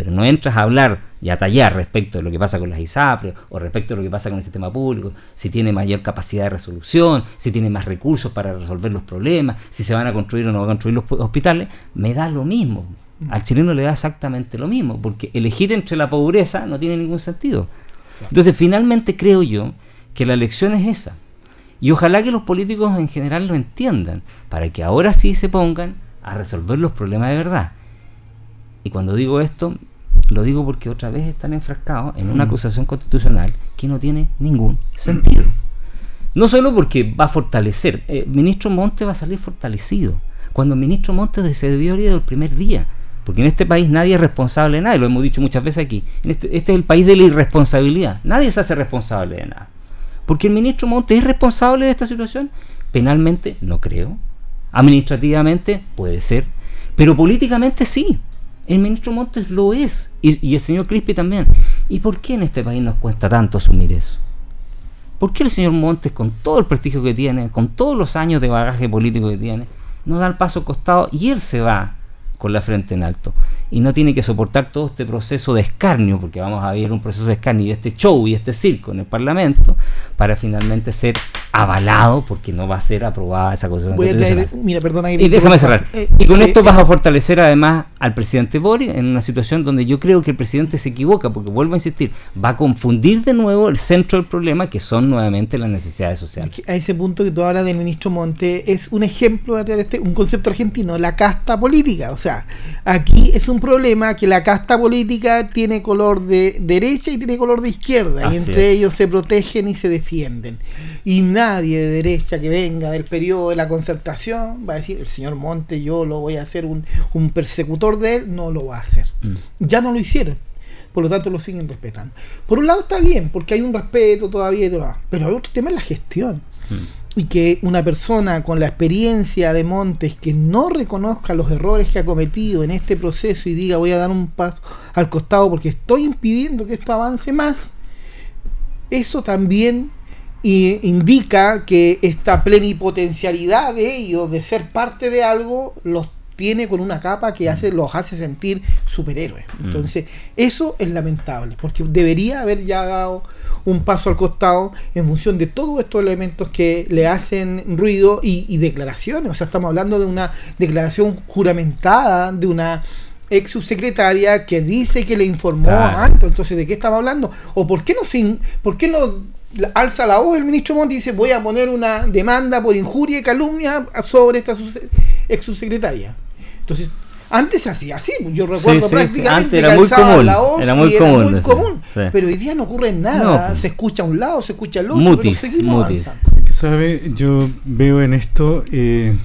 pero no entras a hablar y a tallar respecto de lo que pasa con las ISAPRE o respecto de lo que pasa con el sistema público, si tiene mayor capacidad de resolución, si tiene más recursos para resolver los problemas, si se van a construir o no van a construir los hospitales, me da lo mismo. Mm. Al chileno le da exactamente lo mismo, porque elegir entre la pobreza no tiene ningún sentido. Entonces, finalmente creo yo que la elección es esa. Y ojalá que los políticos en general lo entiendan, para que ahora sí se pongan a resolver los problemas de verdad. Y cuando digo esto, lo digo porque otra vez están enfrascados en una acusación constitucional que no tiene ningún sentido. No solo porque va a fortalecer, el eh, ministro Montes va a salir fortalecido. Cuando el ministro Montes se debió ir del primer día. Porque en este país nadie es responsable de nada, y lo hemos dicho muchas veces aquí. Este, este, es el país de la irresponsabilidad. Nadie se hace responsable de nada. Porque el ministro Montes es responsable de esta situación. Penalmente, no creo. Administrativamente, puede ser. Pero políticamente sí. El ministro Montes lo es y, el señor Crispi también. ¿Y por qué en este país nos cuesta tanto asumir eso? ¿Por qué el señor Montes, con todo el prestigio que tiene, con todos los años de bagaje político que tiene, no da el paso costado y él se va con la frente en alto? y no tiene que soportar todo este proceso de escarnio, porque vamos a ver un proceso de escarnio y este show y este circo en el Parlamento, para finalmente ser avalado, porque no va a ser aprobada esa cosa. mira, perdona, y déjame cerrar. Eh, y con esto vas a fortalecer además al presidente Boris en una situación donde yo creo que el presidente se equivoca, porque vuelvo a insistir, va a confundir de nuevo el centro del problema, que son nuevamente las necesidades sociales. A ese punto que tú hablas del ministro Monte es un ejemplo de este, un concepto argentino, la casta política. O sea, aquí es un problema que la casta política tiene color de derecha y tiene color de izquierda, y entre ellos se protegen y se defienden. Y nadie de derecha que venga del periodo de la concertación va a decir, el señor Monte, yo lo voy a hacer un, persecutor de él, no lo va a hacer. Mm. Ya no lo hicieron. Por lo tanto, lo siguen respetando. Por un lado está bien, porque hay un respeto todavía, y todo, pero hay otro tema en la gestión. y que una persona con la experiencia de Montes que no reconozca los errores que ha cometido en este proceso y diga voy a dar un paso al costado porque estoy impidiendo que esto avance más, eso también indica que esta plenipotencialidad de ellos de ser parte de algo los tiene con una capa que hace, los hace sentir superhéroes. Mm. Entonces, eso es lamentable, porque debería haber ya dado un paso al costado en función de todos estos elementos que le hacen ruido y, declaraciones. O sea, estamos hablando de una declaración juramentada de una ex subsecretaria que dice que le informó antes. Entonces, ¿de qué estamos hablando? ¿O por qué no, sin, por qué no alza la voz el ministro Monti y dice voy a poner una demanda por injuria y calumnia sobre esta ex subsecretaria? Entonces, antes se hacía así, yo recuerdo prácticamente era muy común, era muy común, pero hoy día no ocurre nada, se escucha a un lado, se escucha al otro, mutis, ¿Sabe? Yo veo en esto eh,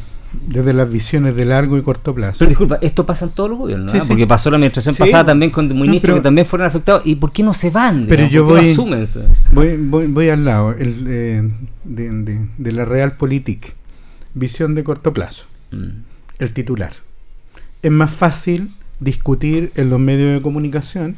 desde las visiones de largo y corto plazo. Pero disculpa, esto pasa en todos los gobiernos, ¿no? porque pasó la administración pasada también con ministros que también fueron afectados. ¿Y por qué no se van? Pero yo voy, voy, voy, al lado el, eh, de, de, la Realpolitik, visión de corto plazo, mm. el titular es más fácil discutir en los medios de comunicación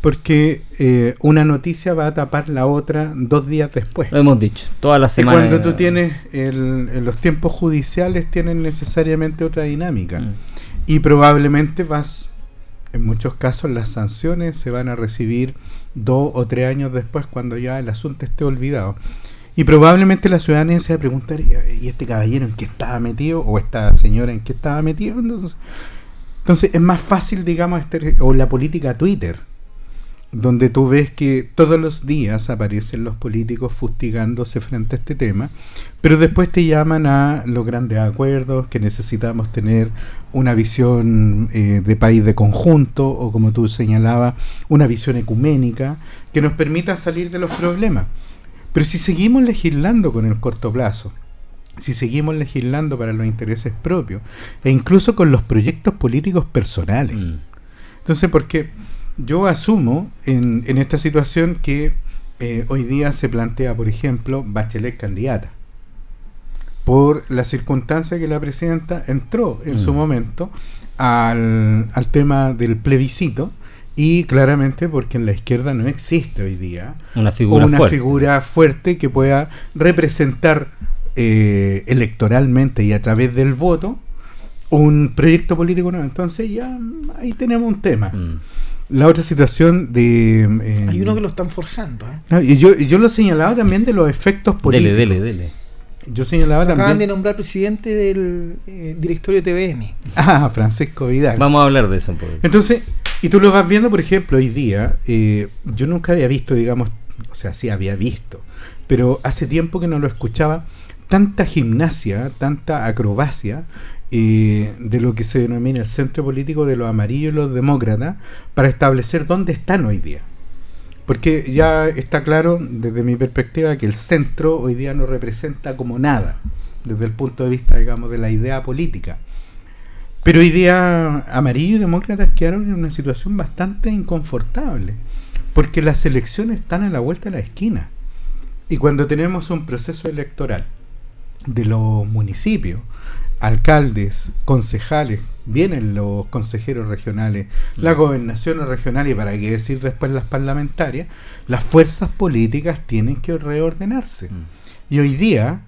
porque eh, una noticia va a tapar la otra dos días después. Lo hemos dicho, todas las semanas. cuando tú tienes en los tiempos judiciales tienen necesariamente otra dinámica mm. y probablemente vas, en muchos casos las sanciones se van a recibir dos o tres años después cuando ya el asunto esté olvidado. Y probablemente la ciudadanía se va a preguntar, ¿y este caballero en qué estaba metido? ¿O esta señora en qué estaba metido? Entonces, entonces es más fácil, digamos, este, o la política Twitter, donde tú ves que todos los días aparecen los políticos fustigándose frente a este tema, pero después te llaman a los grandes acuerdos, que necesitamos tener una visión eh, de país de conjunto, o como tú señalabas, una visión ecuménica, que nos permita salir de los problemas. Pero si seguimos legislando con el corto plazo, si seguimos legislando para los intereses propios e incluso con los proyectos políticos personales. Mm. Entonces, porque yo asumo en, en esta situación que eh, hoy día se plantea, por ejemplo, Bachelet candidata, por la circunstancia que la presidenta entró en su mm. momento al, al tema del plebiscito, y claramente porque en la izquierda no existe hoy día una figura, una figura fuerte que pueda representar eh, electoralmente y a través del voto un proyecto político nuevo. Entonces ya ahí tenemos un tema. Mm. La otra situación de... Eh, Hay uno que lo están forjando. ¿eh? y yo, yo lo señalaba también de los efectos políticos. Dele, dele, dele. Yo señalaba Acaban también... de nombrar presidente del directorio TVN. Ah, Francisco Vidal. Vamos a hablar de eso un poco. Entonces, y tú lo vas viendo, por ejemplo, hoy día, yo nunca había visto, digamos, o sea, sí había visto, pero hace tiempo que no lo escuchaba, tanta gimnasia, tanta acrobacia eh, de lo que se denomina el centro político de los amarillos y los demócratas para establecer dónde están hoy día. Porque ya está claro, desde mi perspectiva, que el centro hoy día no representa como nada, desde el punto de vista, digamos, de la idea política. Pero hoy día amarillos y demócratas quedaron en una situación bastante inconfortable, porque las elecciones están a la vuelta de la esquina. Y cuando tenemos un proceso electoral de los municipios, alcaldes, concejales, vienen los consejeros regionales, la mm. gobernación regional y para qué decir después las parlamentarias, las fuerzas políticas tienen que reordenarse. Mm. Y hoy día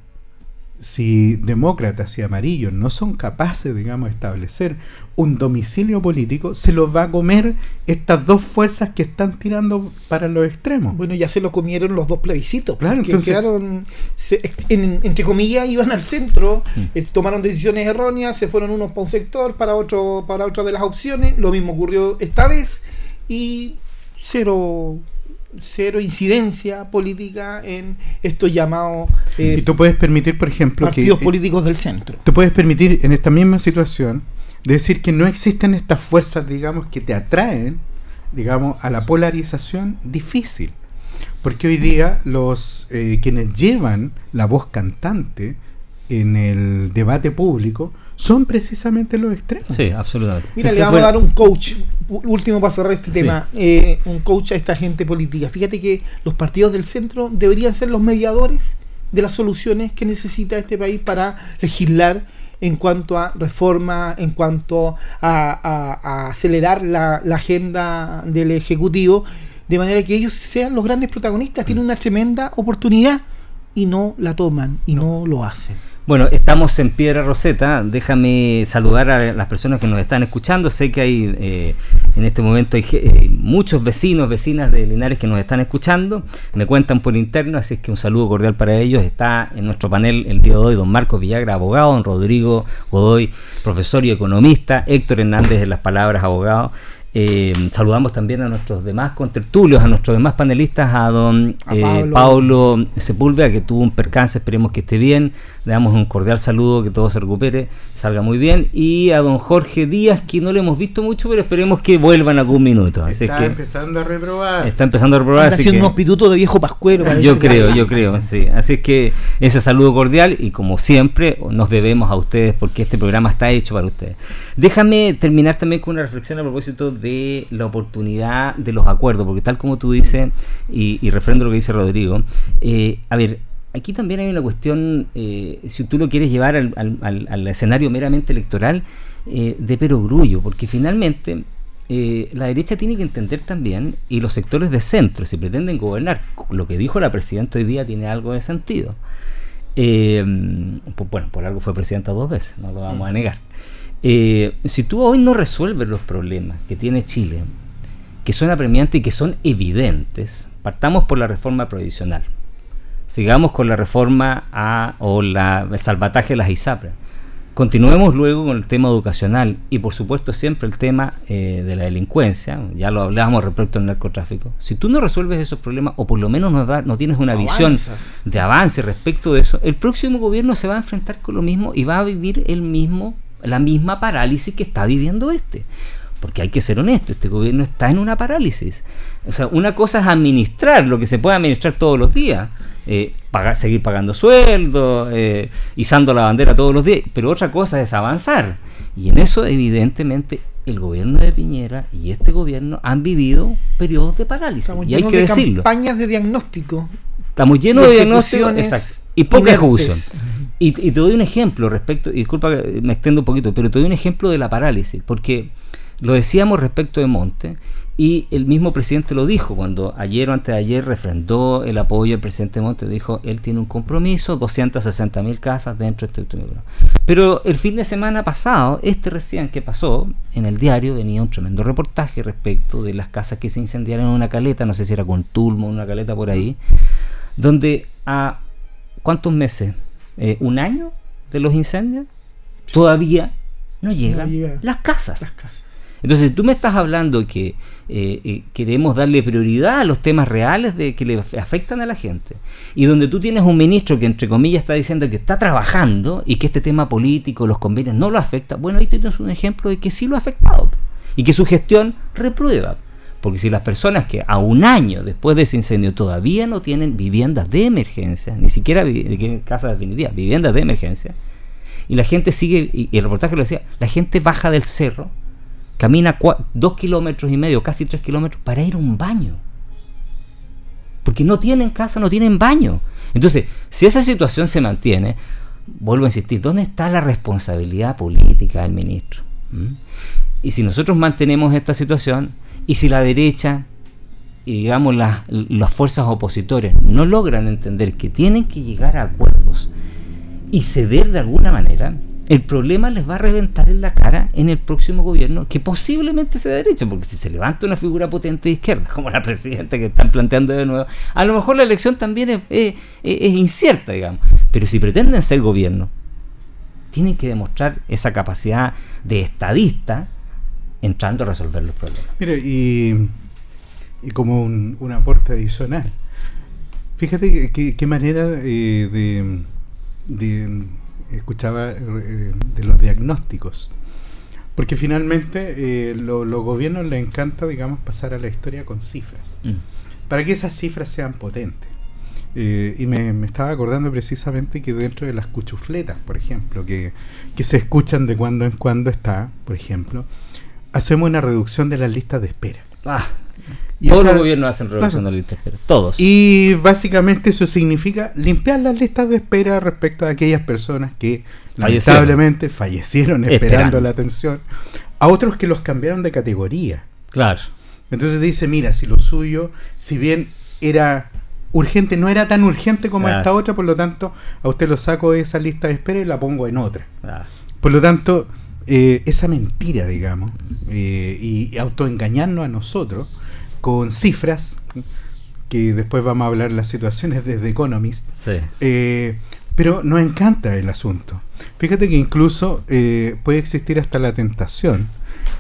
si demócratas y amarillos no son capaces, digamos, de establecer un domicilio político, se los va a comer estas dos fuerzas que están tirando para los extremos. Bueno, ya se lo comieron los dos plebiscitos, claro, que quedaron, entre comillas, iban al centro, mm. tomaron decisiones erróneas, se fueron unos para un sector, para otro, para otra de las opciones, lo mismo ocurrió esta vez, y cero cero incidencia política en estos llamados eh, y tú puedes permitir por ejemplo partidos políticos del centro. Tú puedes permitir en esta misma situación decir que no existen estas fuerzas digamos que te atraen digamos a la polarización difícil. Porque hoy día los eh, quienes llevan la voz cantante en el debate público son precisamente los extremos. Sí, absolutamente. Mira, le vamos a dar un coach, último para cerrar este tema, eh, un coach a esta gente política. Fíjate que los partidos del centro deberían ser los mediadores de las soluciones que necesita este país para legislar en cuanto a reforma, en cuanto a, acelerar la, la, agenda del Ejecutivo, de manera que ellos sean los grandes protagonistas. Tienen una tremenda oportunidad y no la toman y no lo hacen. Bueno, estamos en Piedra Roseta. Déjame saludar a las personas que nos están escuchando. Sé que hay eh, en este momento hay eh, muchos vecinos, vecinas de Linares que nos están escuchando. Me cuentan por interno, así que un saludo cordial para ellos. Está en nuestro panel el día de hoy don Marcos Villagra, abogado, don Rodrigo Godoy, profesor y economista, Héctor Hernández de las palabras, abogado. Eh, saludamos también a nuestros demás contertulios, a nuestros demás panelistas, a don eh, Pablo. Sepúlveda, que tuvo un percance, esperemos que esté bien. Le damos un cordial saludo, que todo se recupere, salga muy bien. Y a don Jorge Díaz, que no le hemos visto mucho, pero esperemos que vuelvan algún minuto. está empezando a reprobar. Está empezando a reprobar. Está haciendo unos pitutos de viejo pascuero. Yo creo, yo creo, sí. Así es que ese saludo cordial y como siempre nos debemos a ustedes porque este programa está hecho para ustedes. Déjame terminar también con una reflexión a propósito de la oportunidad de los acuerdos, porque tal como tú dices, y, y refrendo lo que dice Rodrigo, eh, a ver, aquí también hay una cuestión, eh, si tú lo quieres llevar al, al, al escenario meramente electoral, eh, de perogrullo, porque finalmente la derecha tiene que entender también, y los sectores de centro, si pretenden gobernar, lo que dijo la presidenta hoy día tiene algo de sentido. pues, bueno, por algo fue presidenta dos veces, no lo vamos a negar. Eh, si tú hoy no resuelves los problemas que tiene Chile, que son apremiantes y que son evidentes, partamos por la reforma provisional. Sigamos con la reforma a, o la, el salvataje de las ISAPRES. Continuemos luego con el tema educacional y por supuesto siempre el tema eh, de la delincuencia, ya lo hablábamos respecto al narcotráfico. Si tú no resuelves esos problemas o por lo menos no, no tienes una visión de avance respecto de eso, el próximo gobierno se va a enfrentar con lo mismo y va a vivir el mismo la misma parálisis que está viviendo este. Porque hay que ser honesto, este gobierno está en una parálisis. O sea, una cosa es administrar lo que se puede administrar todos los días, eh, pagar, seguir pagando sueldos, eh, izando la bandera todos los días, pero otra cosa es avanzar. Y en eso, evidentemente, el gobierno de Piñera y este gobierno han vivido periodos de parálisis. Estamos y hay que de decirlo. campañas de diagnóstico. Estamos llenos de diagnóstico y poca ejecución. Y, te doy un ejemplo respecto, y disculpa que me extendo un poquito, pero te doy un ejemplo de la parálisis, porque lo decíamos respecto de Monte, y el mismo presidente lo dijo cuando ayer o antes de ayer refrendó el apoyo del presidente Monte, dijo, él tiene un compromiso, 260 mil casas dentro de este programa. Pero el fin de semana pasado, este recién que pasó, en el diario venía un tremendo reportaje respecto de las casas que se incendiaron en una caleta, no sé si era con Tulmo, una caleta por ahí, donde a cuántos meses eh, un año de los incendios, todavía no llegan las, casas. Entonces, tú me estás hablando que eh, eh, queremos darle prioridad a los temas reales de que le afectan a la gente. Y donde tú tienes un ministro que, entre comillas, está diciendo que está trabajando y que este tema político, los convenios, no lo afecta. Bueno, ahí tienes un ejemplo de que sí lo ha afectado y que su gestión reprueba. Porque si las personas que a un año después de ese incendio todavía no tienen viviendas de emergencia, ni siquiera casas definitivas, viviendas de emergencia, y la gente sigue, y el reportaje lo decía, la gente baja del cerro, camina dos kilómetros y medio, casi tres kilómetros, para ir a un baño. Porque no tienen casa, no tienen baño. Entonces, si esa situación se mantiene, vuelvo a insistir, ¿dónde está la responsabilidad política del ministro? ¿Mm? Y si nosotros mantenemos esta situación, y si la derecha y digamos las, las fuerzas opositores no logran entender que tienen que llegar a acuerdos y ceder de alguna manera, el problema les va a reventar en la cara en el próximo gobierno, que posiblemente sea de derecha, porque si se levanta una figura potente de izquierda, como la presidenta que están planteando de nuevo, a lo mejor la elección también es, es, es incierta, digamos. Pero si pretenden ser gobierno, tienen que demostrar esa capacidad de estadista entrando a resolver los problemas. Mire, y, y como un, aporte adicional, fíjate qué manera eh, de, de, escuchaba eh, de los diagnósticos. Porque finalmente eh, los gobiernos les encanta, digamos, pasar a la historia con cifras. Mm. Para que esas cifras sean potentes. y me, me, estaba acordando precisamente que dentro de las cuchufletas, por ejemplo, que, que se escuchan de cuando en cuando está, por ejemplo, hacemos una reducción de las listas de espera. Ah, Todos los gobiernos hacen reducción de listas de espera, todos. Y básicamente eso significa limpiar las listas de espera respecto a aquellas personas que lamentablemente fallecieron esperando, la atención, a otros que los cambiaron de categoría. Claro. Entonces dice, mira, si lo suyo, si bien era urgente, no era tan urgente como esta otra, por lo tanto, a usted lo saco de esa lista de espera y la pongo en otra. Por lo tanto, eh, esa mentira, digamos, eh, y autoengañarnos a nosotros, con cifras, que después vamos a hablar de las situaciones desde Economist. Eh, pero nos encanta el asunto. Fíjate que incluso puede existir hasta la tentación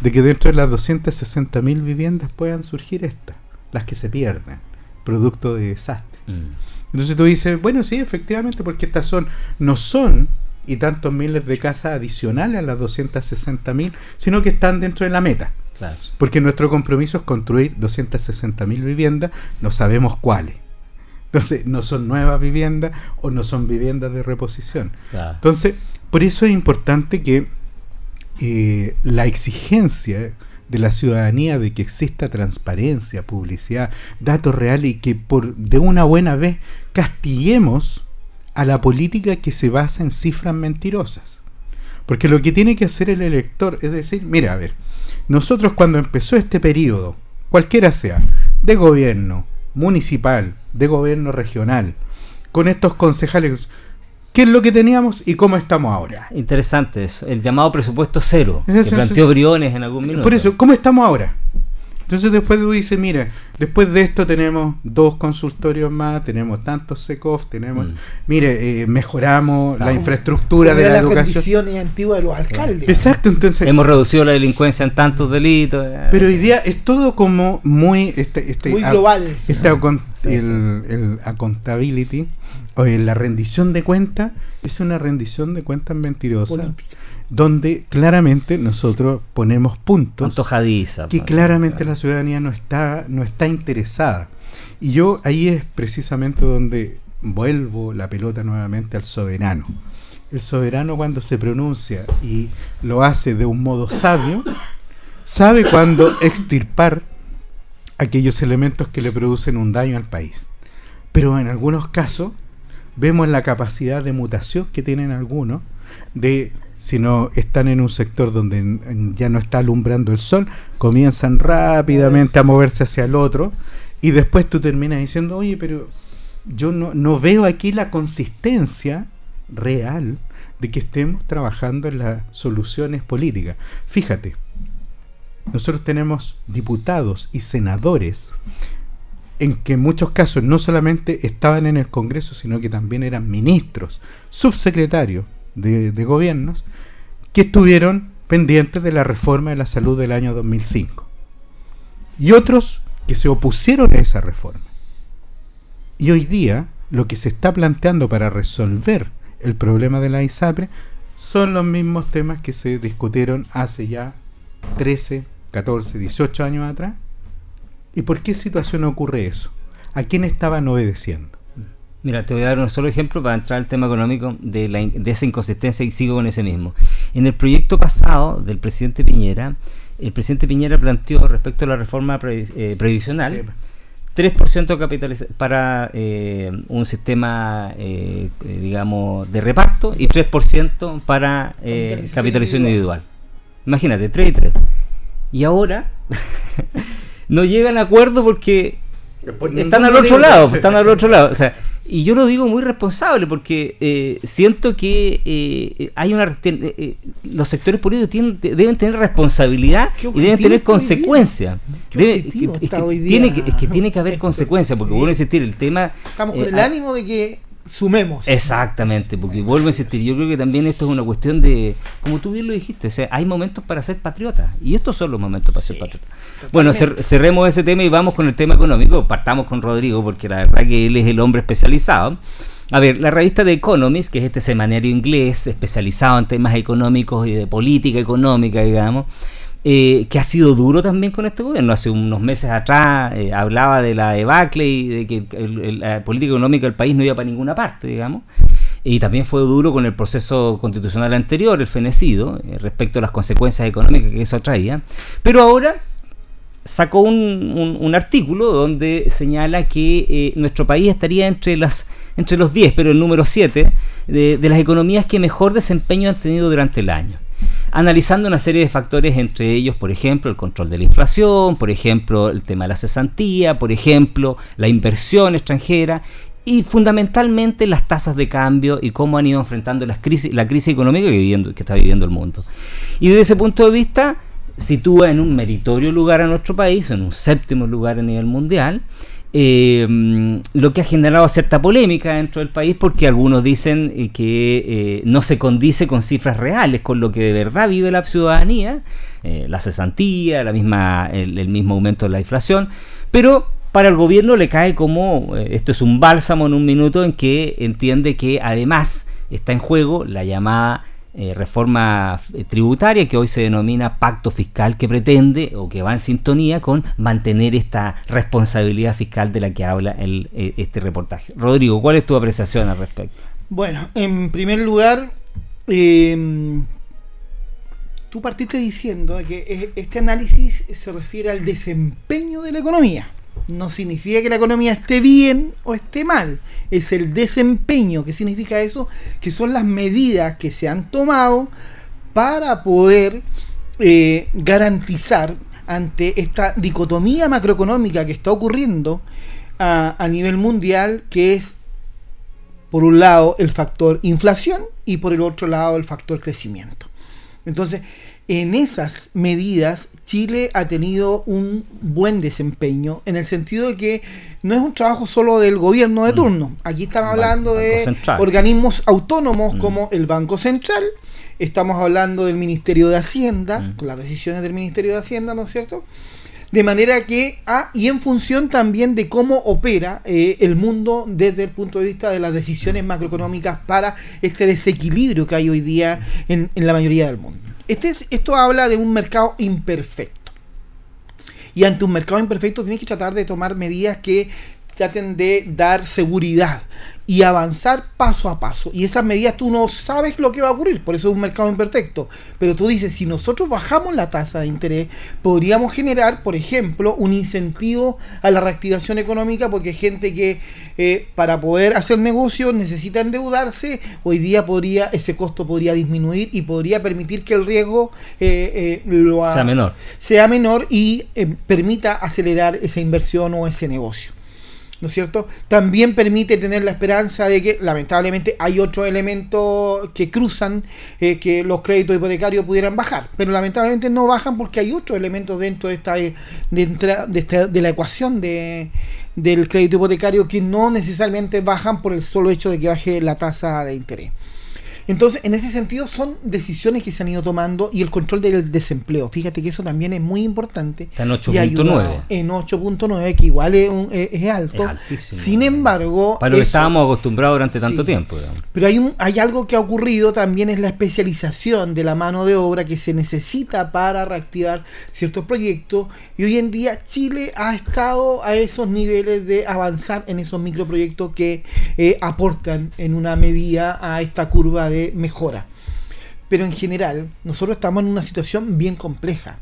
de que dentro de las 260.000 viviendas puedan surgir estas, las que se pierden, producto de desastre. Mm. Entonces tú dices, bueno, sí, efectivamente, porque estas son, no son y tantos miles de casas adicionales a las 260.000, sino que están dentro de la meta. Porque nuestro compromiso es construir 260.000 viviendas, no sabemos cuáles. Entonces, no son nuevas viviendas o no son viviendas de reposición. Entonces, por eso es importante que eh, la exigencia de la ciudadanía de que exista transparencia, publicidad, datos reales y que por de una buena vez castiguemos a la política que se basa en cifras mentirosas. Porque lo que tiene que hacer el elector es decir, mira, a ver, nosotros cuando empezó este periodo, cualquiera sea, de gobierno municipal, de gobierno regional, con estos concejales, ¿qué es lo que teníamos y cómo estamos ahora? Interesante eso, el llamado presupuesto cero, que planteó Briones en algún minuto. Por eso, ¿cómo estamos ahora? Entonces después tú dices, mira, después de esto tenemos dos consultorios más, tenemos tantos SECOF, tenemos, mm. mire, eh, mejoramos la infraestructura de la, educación. antigua de los alcaldes. Exacto, entonces. Hemos reducido la delincuencia en tantos delitos. Pero hoy día es todo como muy... Este, este, muy global. Este, el, el accountability, o la rendición de cuentas, es una rendición de cuentas mentirosa donde claramente nosotros ponemos puntos que claramente la ciudadanía no está, no está interesada. Y yo ahí es precisamente donde vuelvo la pelota nuevamente al soberano. El soberano cuando se pronuncia y lo hace de un modo sabio, sabe cuándo extirpar aquellos elementos que le producen un daño al país. Pero en algunos casos vemos la capacidad de mutación que tienen algunos de sino están en un sector donde ya no está alumbrando el sol, comienzan rápidamente a moverse hacia el otro y después tú terminas diciendo, oye, pero yo no, no veo aquí la consistencia real de que estemos trabajando en las soluciones políticas. Fíjate, nosotros tenemos diputados y senadores en que en muchos casos no solamente estaban en el Congreso, sino que también eran ministros, subsecretarios, de, gobiernos que estuvieron pendientes de la reforma de la salud del año 2005 y otros que se opusieron a esa reforma. Y hoy día lo que se está planteando para resolver el problema de la ISAPRE son los mismos temas que se discutieron hace ya 13, 14, 18 años atrás. ¿Y por qué situación ocurre eso? ¿A quién estaban obedeciendo? Mira, te voy a dar un solo ejemplo para entrar al tema económico de, la, de esa inconsistencia y sigo con ese mismo. En el proyecto pasado del presidente Piñera, el presidente Piñera planteó respecto a la reforma eh, previsional 3% para eh, un sistema, eh, digamos, de reparto y 3% para capitalización individual. Imagínate, 3 y 3. Y ahora no llegan a acuerdo porque están al otro lado, están al otro lado. O sea, y yo lo digo muy responsable porque eh, siento que eh, hay una eh, los sectores políticos tienen, deben tener responsabilidad y deben tener consecuencias. es, que, tiene que, haber consecuencias porque vuelvo a insistir, el tema... Estamos con el ánimo de que sumemos. Exactamente, porque vuelvo a insistir, yo creo que también esto es una cuestión de, como tú bien lo dijiste, hay momentos para ser patriota y estos son los momentos para ser patriota. Bueno, cerremos ese tema y vamos con el tema económico, partamos con Rodrigo porque la verdad que él es el hombre especializado. A ver, la revista The Economist, que es este semanario inglés especializado en temas económicos y de política económica, digamos, eh, que ha sido duro también con este gobierno. Hace unos meses atrás eh, hablaba de la debacle y de que la política económica del país no iba para ninguna parte, digamos. Y también fue duro con el proceso constitucional anterior, el fenecido, eh, respecto a las consecuencias económicas que eso traía. Pero ahora sacó un, artículo donde señala que eh, nuestro país estaría entre las entre los 10, pero el número 7 de, de las economías que mejor desempeño han tenido durante el año analizando una serie de factores, entre ellos, por ejemplo, el control de la inflación, por ejemplo, el tema de la cesantía, por ejemplo, la inversión extranjera y fundamentalmente las tasas de cambio y cómo han ido enfrentando la crisis económica que, que está viviendo el mundo. Y desde ese punto de vista, sitúa en un meritorio lugar a nuestro país, en un séptimo lugar a nivel mundial, eh, lo que ha generado cierta polémica dentro del país porque algunos dicen eh, que eh, no se condice con cifras reales, con lo que de verdad vive la ciudadanía, la cesantía, la misma, el, mismo aumento de la inflación, pero para el gobierno le cae como esto es un bálsamo en un minuto en que entiende que además está en juego la llamada eh, reforma eh, tributaria que hoy se denomina pacto fiscal que pretende o que va en sintonía con mantener esta responsabilidad fiscal de la que habla el, eh, este reportaje. Rodrigo, ¿cuál es tu apreciación al respecto? Bueno, en primer lugar, em, tú partiste diciendo que este análisis se refiere al desempeño de la economía no significa que la economía esté bien o esté mal, es el desempeño. ¿Qué significa eso? Que son las medidas que se han tomado para poder eh, garantizar ante esta dicotomía macroeconómica que está ocurriendo a, a nivel mundial, que es por un lado el factor inflación y por el otro lado el factor crecimiento. Entonces, en esas medidas Chile ha tenido un buen desempeño en el sentido de que no es un trabajo solo del gobierno de mm. turno. Aquí estamos hablando de organismos autónomos mm. como el Banco Central, estamos hablando del Ministerio de Hacienda, mm. con las decisiones del Ministerio de Hacienda, ¿no es cierto? De manera que, ah, y en función también de cómo opera eh, el mundo desde el punto de vista de las decisiones macroeconómicas para este desequilibrio que hay hoy día en la mayoría del mundo. Este esto habla de un mercado imperfecto. Y ante un mercado imperfecto tienes que tratar de tomar medidas que traten de dar seguridad y avanzar paso a paso. Y esas medidas tú no sabes lo que va a ocurrir, por eso es un mercado imperfecto. Pero tú dices, si nosotros bajamos la tasa de interés, podríamos generar, por ejemplo, un incentivo a la reactivación económica, porque gente que eh, para poder hacer negocios necesita endeudarse, hoy día podría, ese costo podría disminuir y podría permitir que el riesgo eh, eh, sea menor. Sea menor y permita acelerar esa inversión o ese negocio. ¿No es cierto? También permite tener la esperanza de que, lamentablemente, hay otros elementos que cruzan eh, que los créditos hipotecarios pudieran bajar, pero lamentablemente no bajan porque hay otros elementos dentro de esta de, de, la ecuación de, del crédito hipotecario que no necesariamente bajan por el solo hecho de que baje la tasa de interés. Entonces, en ese sentido, son decisiones que se han ido tomando y el control del desempleo. Fíjate que eso también es muy importante. Está en 8.9. En 8.9, que igual es, es, alto. Sin embargo. Para lo que estábamos acostumbrados durante tanto tiempo. Pero hay, un, hay algo que ha ocurrido también es la especialización de la mano de obra que se necesita para reactivar ciertos proyectos. Y hoy en día Chile ha estado a esos niveles de avanzar en esos microproyectos que eh, aportan en una medida a esta curva mejora. Pero en general, nosotros estamos en una situación bien compleja.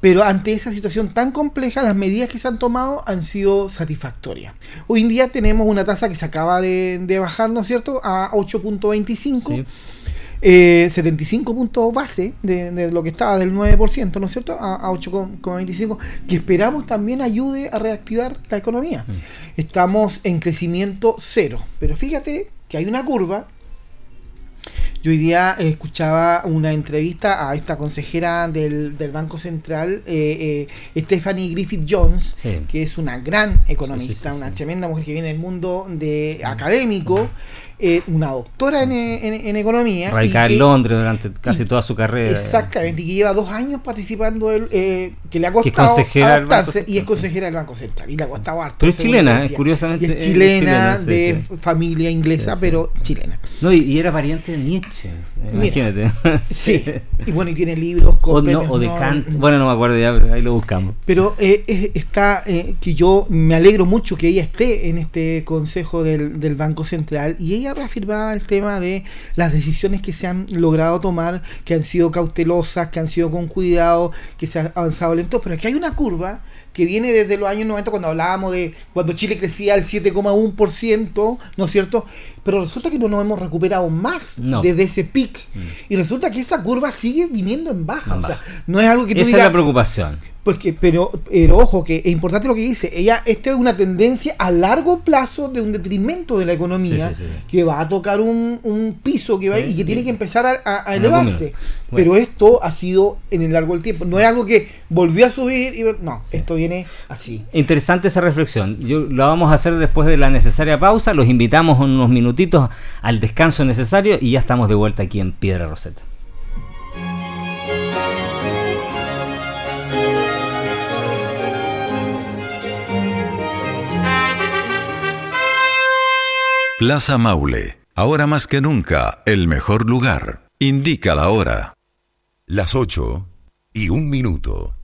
Pero ante esa situación tan compleja, las medidas que se han tomado han sido satisfactorias. Hoy en día tenemos una tasa que se acaba de, bajar, ¿no es cierto?, a 8.25. 75 eh, puntos base de, lo que estaba del 9%, ¿no es cierto?, a, 8,25, que esperamos también ayude a reactivar la economía. Mm. Estamos en crecimiento cero, pero fíjate que hay una curva yo hoy día eh, escuchaba una entrevista a esta consejera del, Banco Central, eh, eh, Stephanie Griffith Jones, que es una gran economista, una tremenda mujer que viene del mundo de académico. Eh, una doctora en, en, economía. Radicada en Londres durante casi toda su carrera. Exactamente, y que lleva dos años participando, eh, que le ha costado adaptarse, y es consejera del Banco Central, y le ha costado harto. Pero es chilena, curiosamente. es chilena, de familia inglesa, pero chilena. No, y, era variante de Nietzsche, imagínate. sí, y bueno, y tiene libros con o, de Kant, bueno, no me acuerdo, ya, ahí lo buscamos. Pero eh, está, que yo me alegro mucho que ella esté en este consejo del, del Banco Central, y ella reafirmaba el tema de las decisiones que se han logrado tomar, que han sido cautelosas, que han sido con cuidado, que se ha avanzado lento, pero aquí hay una curva que viene desde los años 90 cuando hablábamos de cuando Chile crecía al 7,1%, ¿no es cierto? Pero resulta que no nos hemos recuperado más desde ese pic. Mm. Y resulta que esa curva sigue viniendo en baja. o sea, no es algo que Esa es la preocupación. Porque, pero, pero ojo, que es importante lo que dice. Ella, esta es una tendencia a largo plazo de un detrimento de la economía que va a tocar un, un piso que va y que tiene que empezar a, elevarse. Pero esto ha sido en el largo del tiempo. No es algo que volvió a subir y no, esto viene así. Interesante esa reflexión. Yo la vamos a hacer después de la necesaria pausa. Los invitamos unos minutitos al descanso necesario y ya estamos de vuelta aquí en Piedra Roseta. Plaza Maule, ahora más que nunca, el mejor lugar. Indica la hora. Las 8 y un minuto.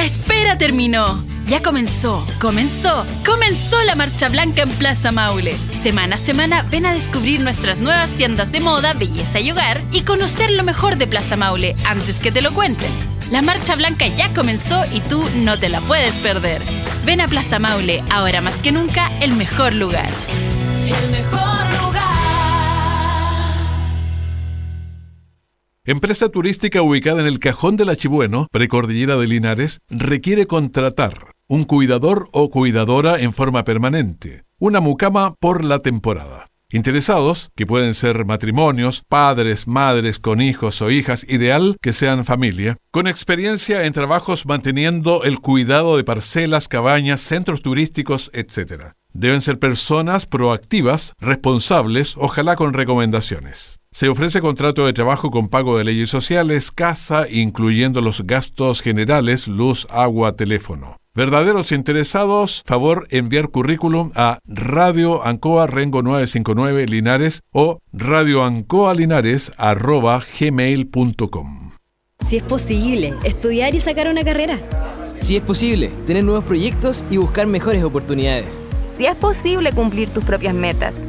La espera terminó. Ya comenzó, comenzó, comenzó la Marcha Blanca en Plaza Maule. Semana a semana ven a descubrir nuestras nuevas tiendas de moda, belleza y hogar y conocer lo mejor de Plaza Maule antes que te lo cuenten. La marcha blanca ya comenzó y tú no te la puedes perder. Ven a Plaza Maule, ahora más que nunca, el mejor lugar. Empresa turística ubicada en el cajón del Achibueno, precordillera de Linares, requiere contratar un cuidador o cuidadora en forma permanente, una mucama por la temporada. Interesados, que pueden ser matrimonios, padres, madres con hijos o hijas, ideal que sean familia, con experiencia en trabajos manteniendo el cuidado de parcelas, cabañas, centros turísticos, etc. Deben ser personas proactivas, responsables, ojalá con recomendaciones. Se ofrece contrato de trabajo con pago de leyes sociales, casa, incluyendo los gastos generales, luz, agua, teléfono. Verdaderos interesados, favor enviar currículum a Radio Ancoa Rengo 959 Linares o gmail.com Si es posible, estudiar y sacar una carrera. Si es posible, tener nuevos proyectos y buscar mejores oportunidades. Si es posible cumplir tus propias metas.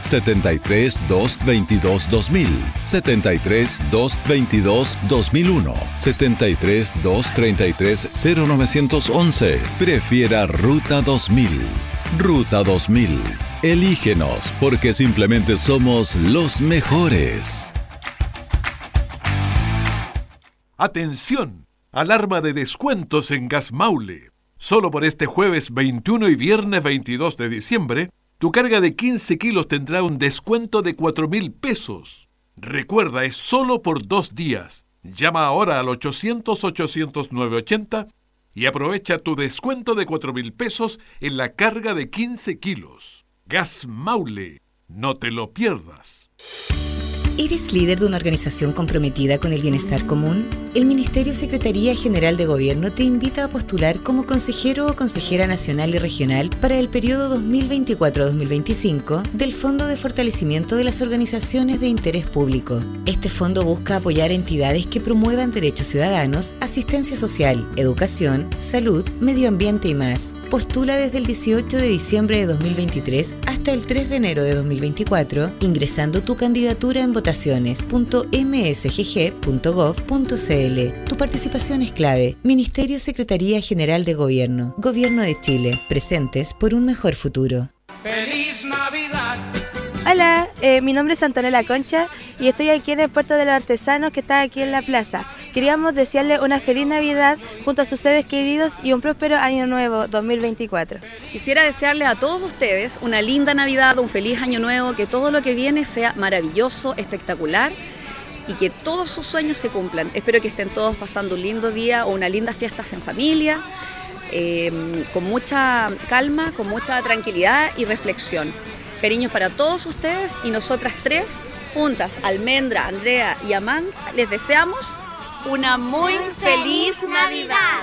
73 222 2000, 73 222 2001, 73 233 0911. Prefiera Ruta 2000. Ruta 2000. Elígenos porque simplemente somos los mejores. Atención, alarma de descuentos en Gas Maule. Solo por este jueves 21 y viernes 22 de diciembre tu carga de 15 kilos tendrá un descuento de 4 mil pesos. Recuerda, es solo por dos días. Llama ahora al 800-800-980 y aprovecha tu descuento de 4 mil pesos en la carga de 15 kilos. Gas Maule, no te lo pierdas. ¿Eres líder de una organización comprometida con el bienestar común? El Ministerio Secretaría General de Gobierno te invita a postular como consejero o consejera nacional y regional para el periodo 2024-2025 del Fondo de Fortalecimiento de las Organizaciones de Interés Público. Este fondo busca apoyar entidades que promuevan derechos ciudadanos, asistencia social, educación, salud, medio ambiente y más. Postula desde el 18 de diciembre de 2023 hasta el 3 de enero de 2024 ingresando tu candidatura en votación Tu participación es clave. Ministerio Secretaría General de Gobierno. Gobierno de Chile. Presentes por un mejor futuro. Hola, eh, mi nombre es Antonella Concha y estoy aquí en el Puerto de los Artesanos que está aquí en la plaza. Queríamos desearle una feliz Navidad junto a sus seres queridos y un próspero año nuevo 2024. Quisiera desearle a todos ustedes una linda Navidad, un feliz año nuevo, que todo lo que viene sea maravilloso, espectacular y que todos sus sueños se cumplan. Espero que estén todos pasando un lindo día o unas lindas fiestas en familia, eh, con mucha calma, con mucha tranquilidad y reflexión. Cariños para todos ustedes y nosotras tres, juntas, Almendra, Andrea y Amanda, les deseamos una muy feliz Navidad.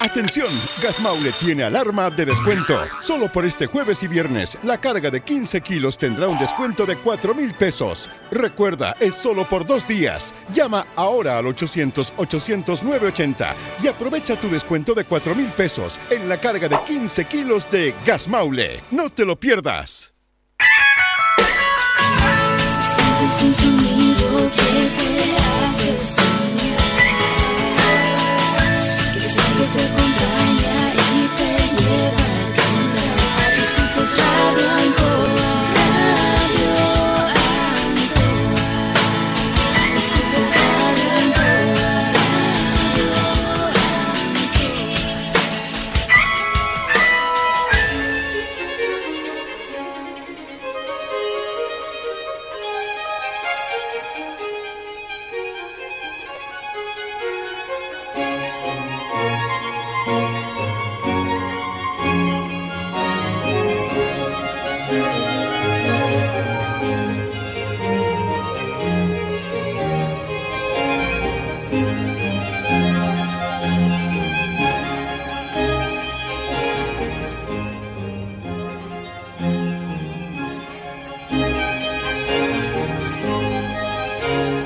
Atención, Gas Maule tiene alarma de descuento. Solo por este jueves y viernes, la carga de 15 kilos tendrá un descuento de 4 mil pesos. Recuerda, es solo por dos días. Llama ahora al 800-800-980 y aprovecha tu descuento de 4 mil pesos en la carga de 15 kilos de Gas Maule. No te lo pierdas. the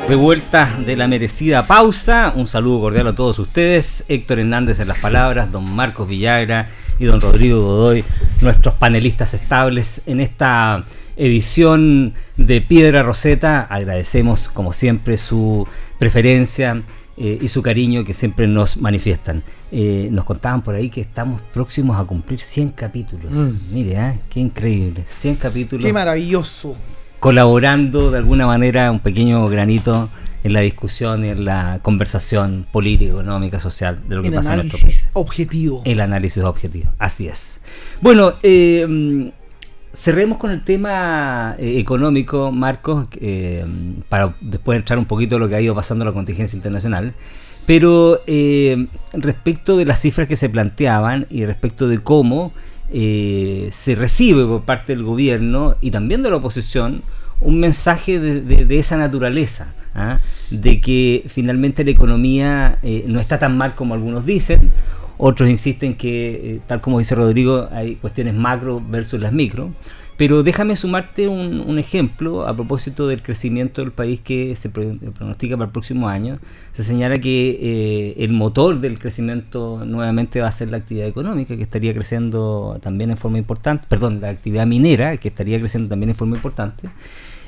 De vuelta de la merecida pausa, un saludo cordial a todos ustedes. Héctor Hernández en las palabras, don Marcos Villagra y don Rodrigo Godoy, nuestros panelistas estables en esta edición de Piedra Roseta. Agradecemos, como siempre, su preferencia eh, y su cariño que siempre nos manifiestan. Eh, nos contaban por ahí que estamos próximos a cumplir 100 capítulos. Mm. Mire, ¿eh? qué increíble. 100 capítulos Qué maravilloso. Colaborando de alguna manera un pequeño granito en la discusión y en la conversación política, económica, social de lo que El pasa en nuestro análisis país. objetivo. El análisis objetivo, así es. Bueno, eh, cerremos con el tema eh, económico, Marcos, eh, para después entrar un poquito en lo que ha ido pasando en la contingencia internacional. Pero respecto de las cifras que se planteaban y respecto de cómo eh, se recibe por parte del gobierno y también de la oposición un mensaje de, de- esa naturaleza, ¿ah? de que finalmente la economía eh, no está tan mal como algunos dicen, otros insisten que, eh, tal como dice Rodrigo, hay cuestiones macro versus las micro. Pero déjame sumarte un, un ejemplo a propósito del crecimiento del país que se pro- pronostica para el próximo año. Se señala que eh, el motor del crecimiento nuevamente va a ser la actividad económica, que estaría creciendo también en forma importante, perdón, la actividad minera, que estaría creciendo también en forma importante.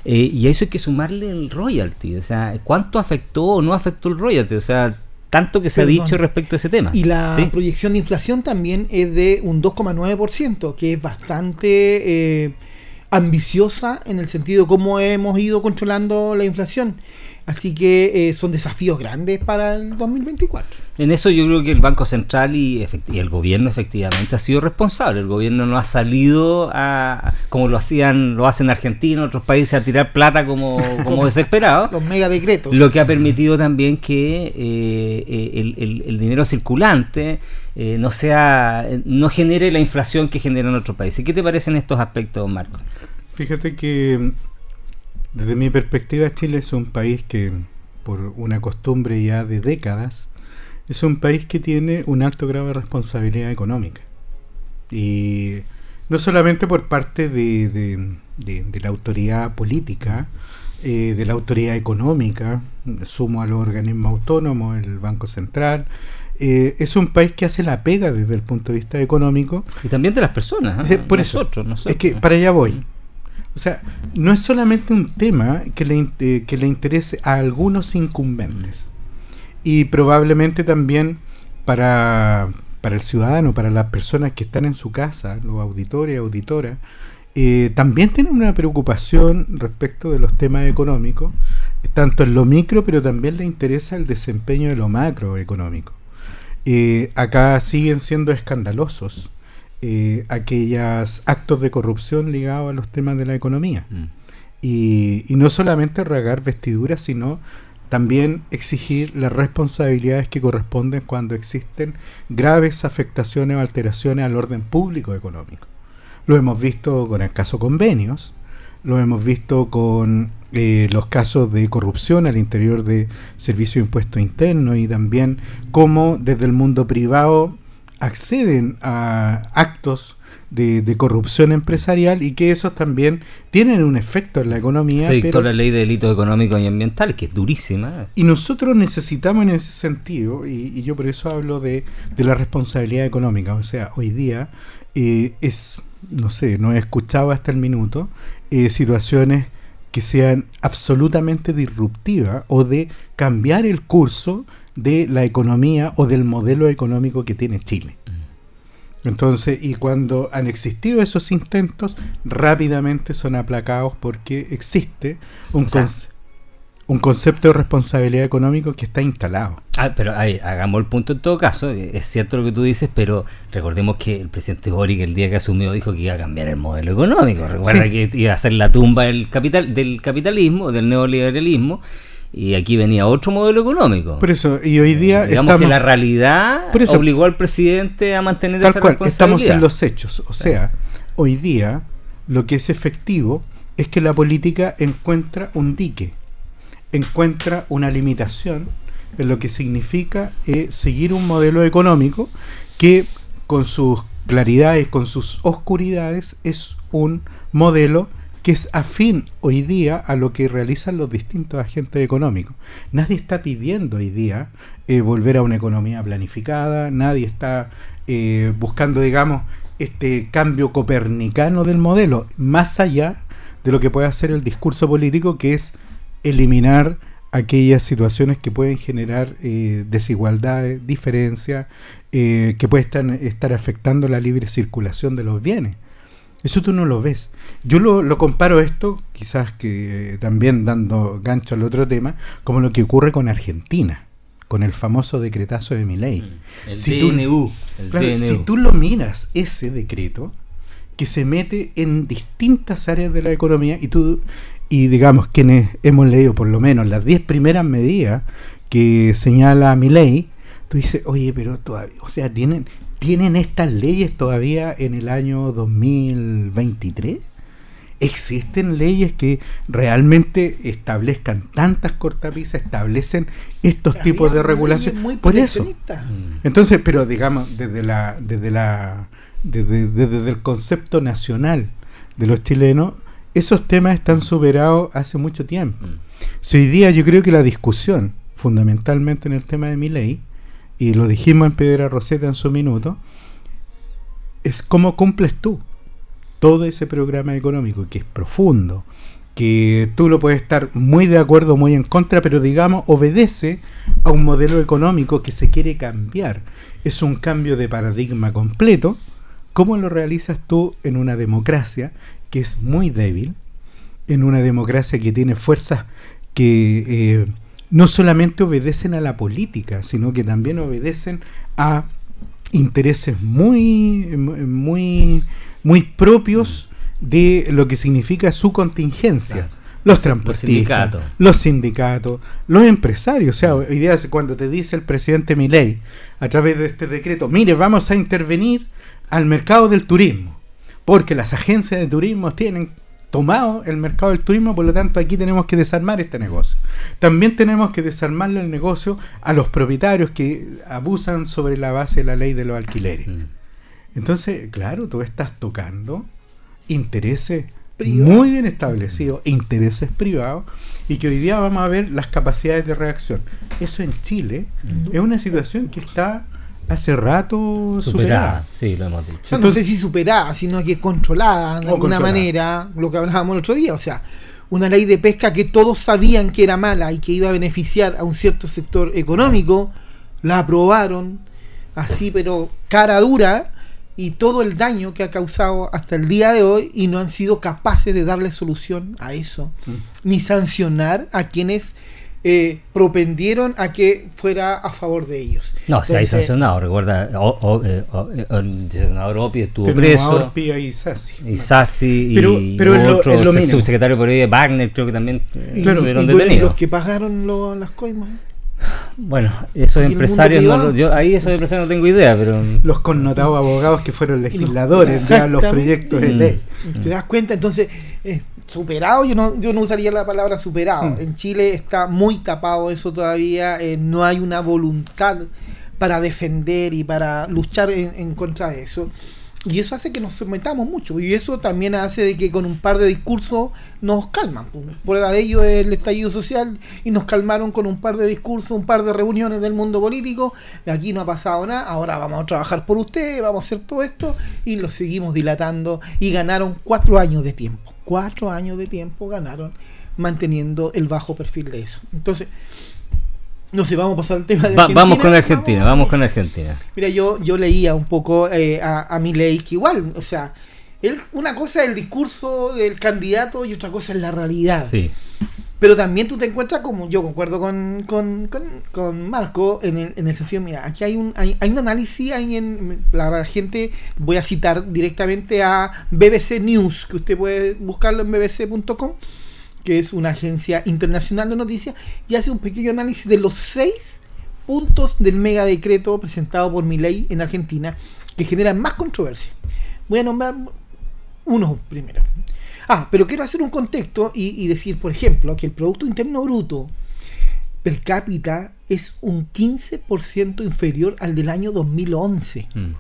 Eh, y a eso hay que sumarle el royalty, o sea, ¿cuánto afectó o no afectó el royalty? O sea, tanto que se Perdón. ha dicho respecto a ese tema. Y la ¿sí? proyección de inflación también es de un 2,9%, que es bastante eh, ambiciosa en el sentido de cómo hemos ido controlando la inflación. Así que eh, son desafíos grandes para el 2024. En eso yo creo que el Banco Central y, y el gobierno efectivamente ha sido responsable. El gobierno no ha salido a, como lo hacían, lo hacen Argentina, otros países, a tirar plata como, como desesperado. Los mega decretos. Lo que ha permitido también que eh, eh, el, el- el dinero circulante eh, no sea, no genere la inflación que genera en otros países. ¿Qué te parecen estos aspectos, Marco? Fíjate que desde mi perspectiva Chile es un país que por una costumbre ya de décadas es un país que tiene un alto grado de responsabilidad económica. Y no solamente por parte de, de- de- de la autoridad política, eh, de la autoridad económica, sumo a los organismos autónomos, el Banco Central. Eh, es un país que hace la pega desde el punto de vista económico. Y también de las personas. ¿eh? Por nosotros, eso, nosotros. es que para allá voy. O sea, no es solamente un tema que le, eh, que le interese a algunos incumbentes. Y probablemente también para, para el ciudadano, para las personas que están en su casa, los auditores auditoras, eh, también tienen una preocupación respecto de los temas económicos, tanto en lo micro, pero también le interesa el desempeño de lo macroeconómico. Eh, acá siguen siendo escandalosos eh, aquellos actos de corrupción ligados a los temas de la economía. Y, y no solamente regar vestiduras, sino también exigir las responsabilidades que corresponden cuando existen graves afectaciones o alteraciones al orden público económico. Lo hemos visto con el caso convenios, lo hemos visto con eh, los casos de corrupción al interior de Servicio de Impuesto Interno y también cómo desde el mundo privado acceden a actos de, de corrupción empresarial y que esos también tienen un efecto en la economía. Se dictó pero- la ley de delitos económicos y ambientales, que es durísima. y nosotros necesitamos en ese sentido, y, y yo por eso hablo de, de la responsabilidad económica, o sea, hoy día eh, es, no sé, no he escuchado hasta el minuto eh, situaciones que sean absolutamente disruptivas o de cambiar el curso de la economía o del modelo económico que tiene Chile. Entonces, y cuando han existido esos intentos, rápidamente son aplacados porque existe un, O sea- conce- un concepto de responsabilidad económico que está instalado. Ah, pero ahí, hagamos el punto en todo caso. eh, Es cierto lo que tú dices, pero recordemos que el presidente Boric el día que asumió dijo que iba a cambiar el modelo económico. Recuerda Sí. que iba a ser la tumba del capital, del capitalismo, del neoliberalismo, y aquí venía otro modelo económico. Por eso, y hoy día Digamos estamos, que la realidad eso- obligó al presidente a mantener tal esa cual, estamos en los hechos. O sea, hoy día lo que es efectivo es que la política encuentra un dique, encuentra una limitación en lo que significa eh, seguir un modelo económico que con sus claridades, con sus oscuridades, es un modelo que es afín hoy día a lo que realizan los distintos agentes económicos. Nadie está pidiendo hoy día eh, volver a una economía planificada, nadie está eh, buscando, digamos, este cambio copernicano del modelo, más allá de lo que puede hacer el discurso político, que es eliminar aquellas situaciones que pueden generar eh, desigualdades, diferencias, eh, que pueden estar, estar afectando la libre circulación de los bienes. Eso tú no lo ves. Yo lo, lo comparo esto, quizás que eh, también dando gancho al otro tema, como lo que ocurre con Argentina, con el famoso decretazo de Milei. Mm, el tú- DNU, el claro, DNU. si tú lo miras, ese decreto, que se mete en distintas áreas de la economía y tú y digamos quienes hemos leído por lo menos las 10 primeras medidas que señala mi ley, tú dices, oye, pero todavía, o sea, tienen tienen estas leyes todavía en el año 2023? ¿Existen leyes que realmente establezcan tantas cortapisas, establecen estos tipos de regulación? muy Por eso. proteccionistas. Entonces, pero digamos, desde la, desde la, desde, desde- desde el concepto nacional de los chilenos, esos temas están superados hace mucho tiempo. Si hoy día yo creo que la discusión, fundamentalmente en el tema de mi ley, y lo dijimos en Pedra Roseta en su minuto, es cómo cumples tú todo ese programa económico que es profundo, que tú lo puedes estar muy de acuerdo, muy en contra, pero digamos, obedece a un modelo económico que se quiere cambiar. Es un cambio de paradigma completo. ¿Cómo lo realizas tú en una democracia que es muy débil? En una democracia que tiene fuerzas que eh, no solamente obedecen a la política, sino que también obedecen a intereses muy, muy, muy propios de lo que significa su contingencia. Los transportistas, sindicatos. los sindicatos, los empresarios. O sea, hoy día cuando te dice el presidente Milei a través de este decreto, mire, vamos a intervenir al mercado del turismo, porque las agencias de turismo tienen tomado el mercado del turismo, por lo tanto aquí tenemos que desarmar este negocio. También tenemos que desarmarle el negocio a los propietarios que abusan sobre la base de la ley de los alquileres. Entonces, claro, tú estás tocando intereses Privado. muy bien establecidos, intereses privados, y que hoy día vamos a ver las capacidades de reacción. Eso en Chile es una situación que está hace rato superada. Superada, sí, lo hemos dicho. O sea, no sé si superada, sino que controlada de alguna controlada. manera, lo que hablábamos el otro día. O sea, una ley de pesca que todos sabían que era mala y que iba a beneficiar a un cierto sector económico, la aprobaron así, pero cara dura, y todo el daño que ha causado hasta el día de hoy, y no han sido capaces de darle solución a eso, ni sancionar a quienes eh, propendieron a que fuera a favor de ellos. No, se ha sancionado, recuerda, o, o- eh, o- eh, el senador Opi estuvo preso. Y Sassi. Y Sassi Pero- y pero es lo- otro es lo subsecretario por ahí, Wagner, creo que también eh, Claro, estuvieron y detenidos. los que pagaron lo- las coimas. Bueno, esos ¿Y el empresarios, no yo, ahí esos empresarios no tengo idea, pero... Los connotados abogados que fueron legisladores de los proyectos de ley. ¿Te das cuenta? Entonces, eh, superado, yo no, yo no usaría la palabra superado. Mm. En Chile está muy tapado eso todavía, eh, no hay una voluntad para defender y para luchar en, en contra de eso. Y eso hace que nos sometamos mucho. Y eso también hace de que con un par de discursos nos calman. Prueba de ello es el estallido social y nos calmaron con un par de discursos, un par de reuniones del mundo político. Aquí no ha pasado nada. Ahora vamos a trabajar por ustedes, vamos a hacer todo esto y lo seguimos dilatando. Y ganaron cuatro años de tiempo. Cuatro años de tiempo ganaron manteniendo el bajo perfil de eso. Entonces, no sé, vamos a pasar al tema de Va- Argentina. vamos con Argentina, vamos con Argentina. Mira, yo, yo leía un poco eh, a, a Milei que igual, o sea, él, una cosa es el discurso del candidato y otra cosa es la realidad. Sí. Pero también tú te encuentras, como yo concuerdo con, con, con, con Marco, en el, en el sentido, mira, aquí hay un, hay, hay un análisis ahí en la gente, voy a citar directamente a BBC News, que usted puede buscarlo en bbc.com, que es una agencia internacional de noticias, y hace un pequeño análisis de los seis puntos del mega decreto presentado por Milei en Argentina que generan más controversia. Voy a nombrar uno primero. Ah, pero quiero hacer un contexto y, y decir, por ejemplo, que el Producto Interno Bruto per cápita es un 15% inferior al del año 2011 Mm.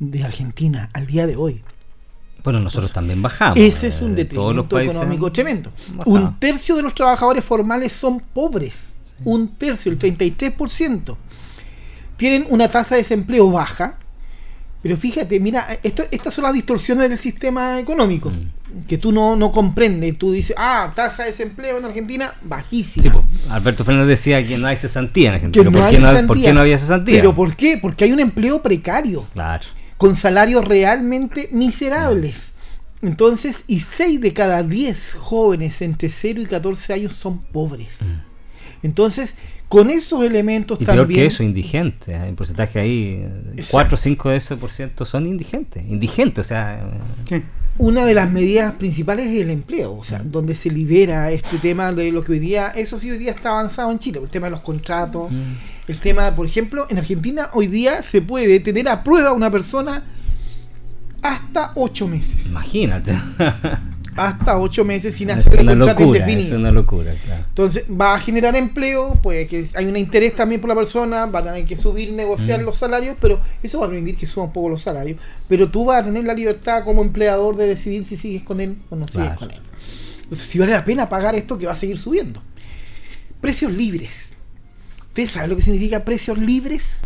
de Argentina al día de hoy. Bueno, nosotros también bajamos. Ese es un eh, detrimento económico tremendo. Un tercio de los trabajadores formales son pobres. Un tercio, el 33%. Tienen una tasa de desempleo baja. Pero fíjate, mira, esto, estas son las distorsiones del sistema económico. Mm. Que tú no, no comprendes. Tú dices, ah, tasa de desempleo en Argentina bajísima. Sí, po. Alberto Fernández decía que no hay cesantía en Argentina. Que Pero no ¿por, hay qué no. ¿Por qué no había cesantía? ¿Pero por qué? Porque hay un empleo precario. Claro. con salarios realmente miserables. Entonces, y 6 de cada 10 jóvenes entre 0 y 14 años son pobres. Entonces, con esos elementos Mm. Y peor también... que eso, indigentes. Hay un porcentaje ahí, Exacto. 4 o 5 de ese por ciento son indigentes. Indigentes, o sea. eh, Una de las medidas principales es el empleo, o Mm. sea, donde se libera este tema de lo que hoy día, eso sí hoy día está avanzado en Chile, el tema de los contratos, Mm. el tema, por ejemplo, en Argentina hoy día se puede tener a prueba una persona hasta 8 meses. Imagínate. Hasta 8 meses sin es hacer el contrato locura, es indefinido. una locura, claro. Entonces va a generar empleo, pues que hay un interés también por la persona, van a tener que subir, negociar Mm. los salarios, pero eso va a permitir que suban un poco los salarios. Pero tú vas a tener la libertad como empleador de decidir si sigues con él o no sigues con él. Entonces, si vale la pena pagar esto que va a seguir subiendo. Precios libres. ¿Usted sabe lo que significa precios libres?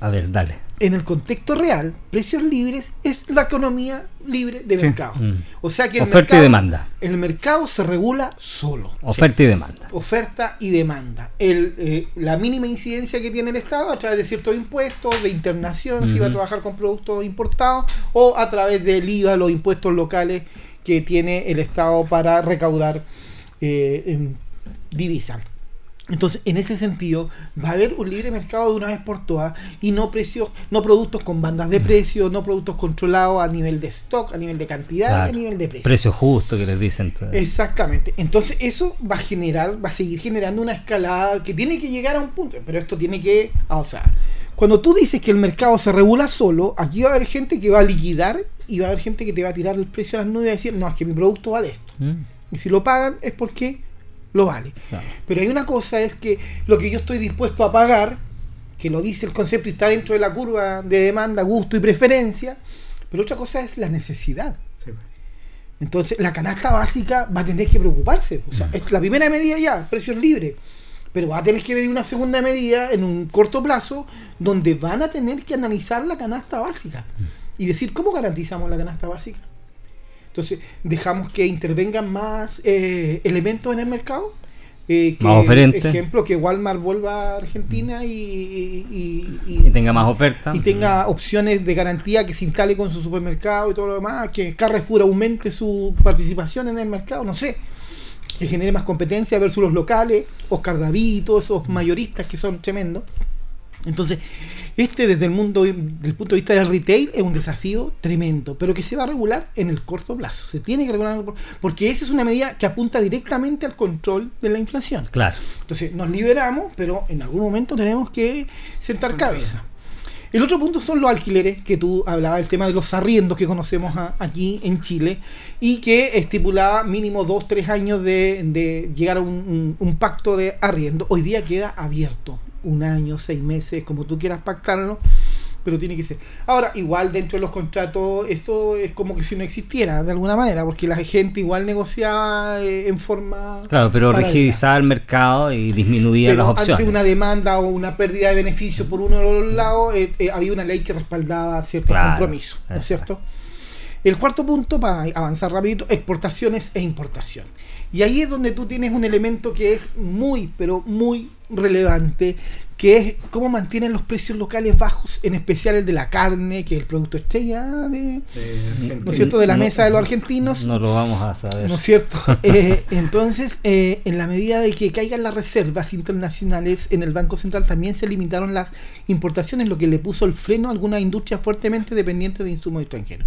A ver, dale. En el contexto real, precios libres es la economía libre de Sí. mercado. Mm. O sea que el Oferta y demanda. El mercado se regula solo. Oferta y demanda. oferta y demanda. El, eh, la mínima incidencia que tiene el Estado a través de ciertos impuestos, de internación, si va a trabajar con productos importados, o a través del IVA, los impuestos locales que tiene el Estado para recaudar eh, en divisa. Entonces, en ese sentido, va a haber un libre mercado de una vez por todas y no precios, no productos con bandas de precios, no productos controlados a nivel de stock, a nivel de cantidad, Claro. a nivel de precio. Precio justo que les dicen. Exactamente. Entonces eso va a generar, va a seguir generando una escalada que tiene que llegar a un punto, pero esto tiene que, o sea, cuando tú dices que el mercado se regula solo, aquí va a haber gente que va a liquidar y va a haber gente que te va a tirar el precio a las nubes y va a decir, no, es que mi producto vale esto. Mm, Y si lo pagan es porque lo vale. claro. Pero hay una cosa es que lo que yo estoy dispuesto a pagar, que lo dice el concepto y está dentro de la curva de demanda, gusto y preferencia, pero otra cosa es la necesidad. Entonces, la canasta básica va a tener que preocuparse. O sea, es la primera medida ya, precios libres. Pero va a tener que venir una segunda medida en un corto plazo donde van a tener que analizar la canasta básica y decir cómo garantizamos la canasta básica. Entonces, dejamos que intervengan más eh, elementos en el mercado. Eh, que, Más oferentes. Ejemplo, que Walmart vuelva a Argentina y, y- y- Y tenga más oferta. y tenga opciones de garantía que se instale con su supermercado y todo lo demás, que Carrefour aumente su participación en el mercado, no sé, que genere más competencia versus los locales, Oscar David y todos esos mayoristas que son tremendos. Entonces, este desde el mundo, del punto de vista del retail, es un desafío tremendo, pero que se va a regular en el corto plazo. Se tiene que regular, por- porque esa es una medida que apunta directamente al control de la inflación. Claro. Entonces nos liberamos, pero en algún momento tenemos que sentar cabeza. El otro punto son los alquileres, que tú hablabas, el tema de los arriendos que conocemos a- aquí en Chile y que estipulaba mínimo dos, tres años de, de llegar a un, un- un pacto de arriendo. Hoy día queda abierto, un año, seis meses, como tú quieras pactarlo, pero tiene que ser. Ahora, igual dentro de los contratos, esto es como que si no existiera de alguna manera, porque la gente igual negociaba eh, en forma... Claro, pero paralela. rigidizaba el mercado y disminuía Pero las ante opciones. una demanda o una pérdida de beneficio por uno de los lados, eh, eh, había una ley que respaldaba ciertos Claro, compromisos, ¿no es cierto? El cuarto punto, para avanzar rapidito, exportaciones e importación. Y ahí es donde tú tienes un elemento que es muy, pero muy relevante, que es cómo mantienen los precios locales bajos, en especial el de la carne, que es el producto estrella de, ¿no es cierto? de la No- mesa de los argentinos. No lo vamos a saber. ¿No es cierto? Eh, entonces, eh, en la medida de que caigan las reservas internacionales en el Banco Central, también se limitaron las importaciones, lo que le puso el freno a algunas industrias fuertemente dependientes de insumos extranjeros.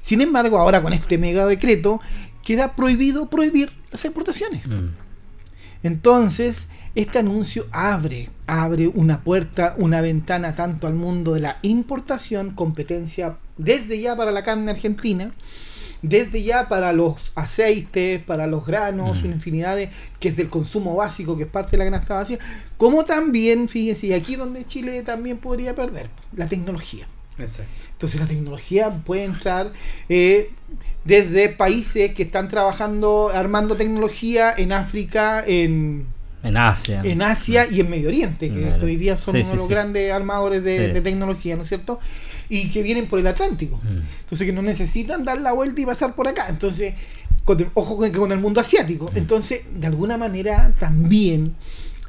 Sin embargo, ahora con este mega decreto, queda prohibido prohibir las exportaciones. Mm. Entonces, este anuncio abre, abre una puerta, una ventana tanto al mundo de la importación, competencia desde ya para la carne argentina, desde ya para los aceites, para los granos, una infinidad de que es del consumo básico, que es parte de la canasta básica, como también, fíjense, y aquí donde Chile también podría perder, la tecnología. Exacto. Entonces la tecnología puede entrar eh, desde países que están trabajando, armando tecnología en África, en, En Asia. en Asia y en Medio Oriente, que Claro. hoy día son Sí, uno de los sí. grandes armadores de, tecnología, ¿no es cierto? Y que vienen por el Atlántico. Mm. Entonces que no necesitan dar la vuelta y pasar por acá. Entonces, con ojo con, con el mundo asiático. Entonces, de alguna manera también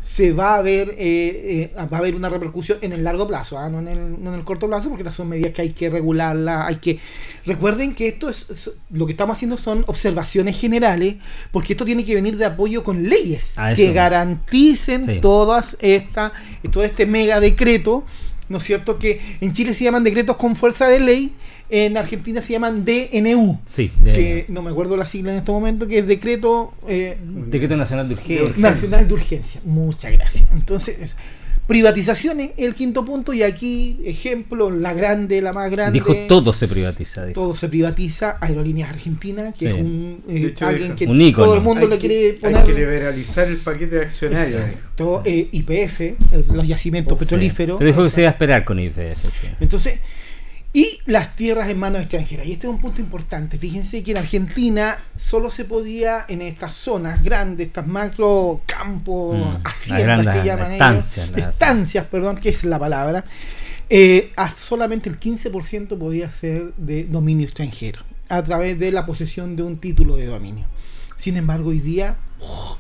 se va a ver eh, eh, va a haber una repercusión en el largo plazo, ¿ah? no, en el, no en el corto plazo, porque estas son medidas que hay que regularlas, hay que recuerden que esto es, es- lo que estamos haciendo son observaciones generales, porque esto tiene que venir de apoyo con leyes que garanticen Sí. todas esta, todo este mega decreto, ¿no es cierto? Que en Chile se llaman decretos con fuerza de ley, en Argentina se llaman DNU. Sí, de- que no me acuerdo la sigla en este momento, que es decreto eh, Decreto Nacional de Urgencia. Nacional de Urgencia. Muchas gracias. Entonces. Privatizaciones, el quinto punto, y aquí, ejemplo, la grande, la más grande. Dijo todo se privatiza. dijo. Todo se privatiza. Aerolíneas Argentinas, que Sí. es un, eh, hecho, alguien que Un todo el mundo hay le que- quiere Hay poner. que liberalizar el paquete de accionarios. Exacto, eh, IPF, eh, los yacimientos Sí. petrolíferos. Pero dijo que se iba a esperar con sí. Entonces, y las tierras en manos extranjeras. Y este es un punto importante. Fíjense que en Argentina solo se podía en estas zonas grandes, estas macro campos, Mm, haciendas que llaman estancias, ellos, estancias, perdón, que es la palabra, eh, a- solamente el 15% podía ser de dominio extranjero, a través de la posesión de un título de dominio. Sin embargo, hoy día ¡oh!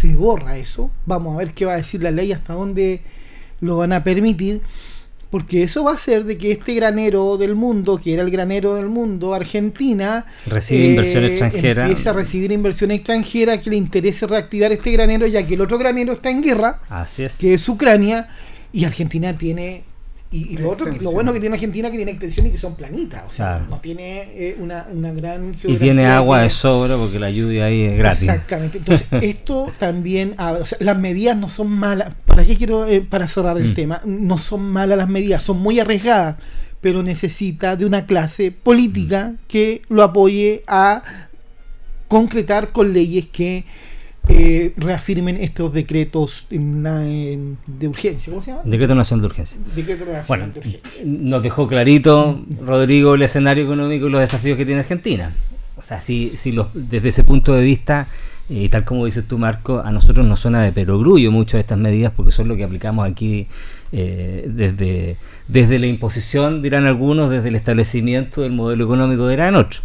se borra eso. Vamos a ver qué va a decir la ley, hasta dónde lo van a permitir. Porque eso va a hacer de que este granero del mundo, que era el granero del mundo, Argentina, Recibe inversión extranjera. Empieza a recibir inversión extranjera que le interese reactivar este granero, ya que el otro granero está en guerra, Así es. que es Ucrania, y Argentina tiene. Y, y lo otro, lo bueno que tiene Argentina que tiene extensión y que son planitas, o sea, Claro. no tiene eh, una, una gran Y geografía tiene agua de sobra porque la lluvia ahí es gratis. Exactamente. Entonces, esto también, ah, o sea, las medidas no son malas. ¿Para qué quiero, eh, para cerrar el Mm. tema? No son malas las medidas, son muy arriesgadas, pero necesita de una clase política que lo apoye a concretar con leyes que eh, reafirmen estos decretos de urgencia. ¿Cómo se llama? Decreto Nacional de Urgencia. Decreto nacional Bueno, de urgencia. nos dejó clarito, Rodrigo, el escenario económico y los desafíos que tiene Argentina. sea, si, si los, desde ese punto de vista, eh, tal como dices tú, Marco, a nosotros nos suena de perogrullo muchas de estas medidas porque son lo que aplicamos aquí eh, desde, desde la imposición, dirán algunos, desde el establecimiento del modelo económico dirán otros.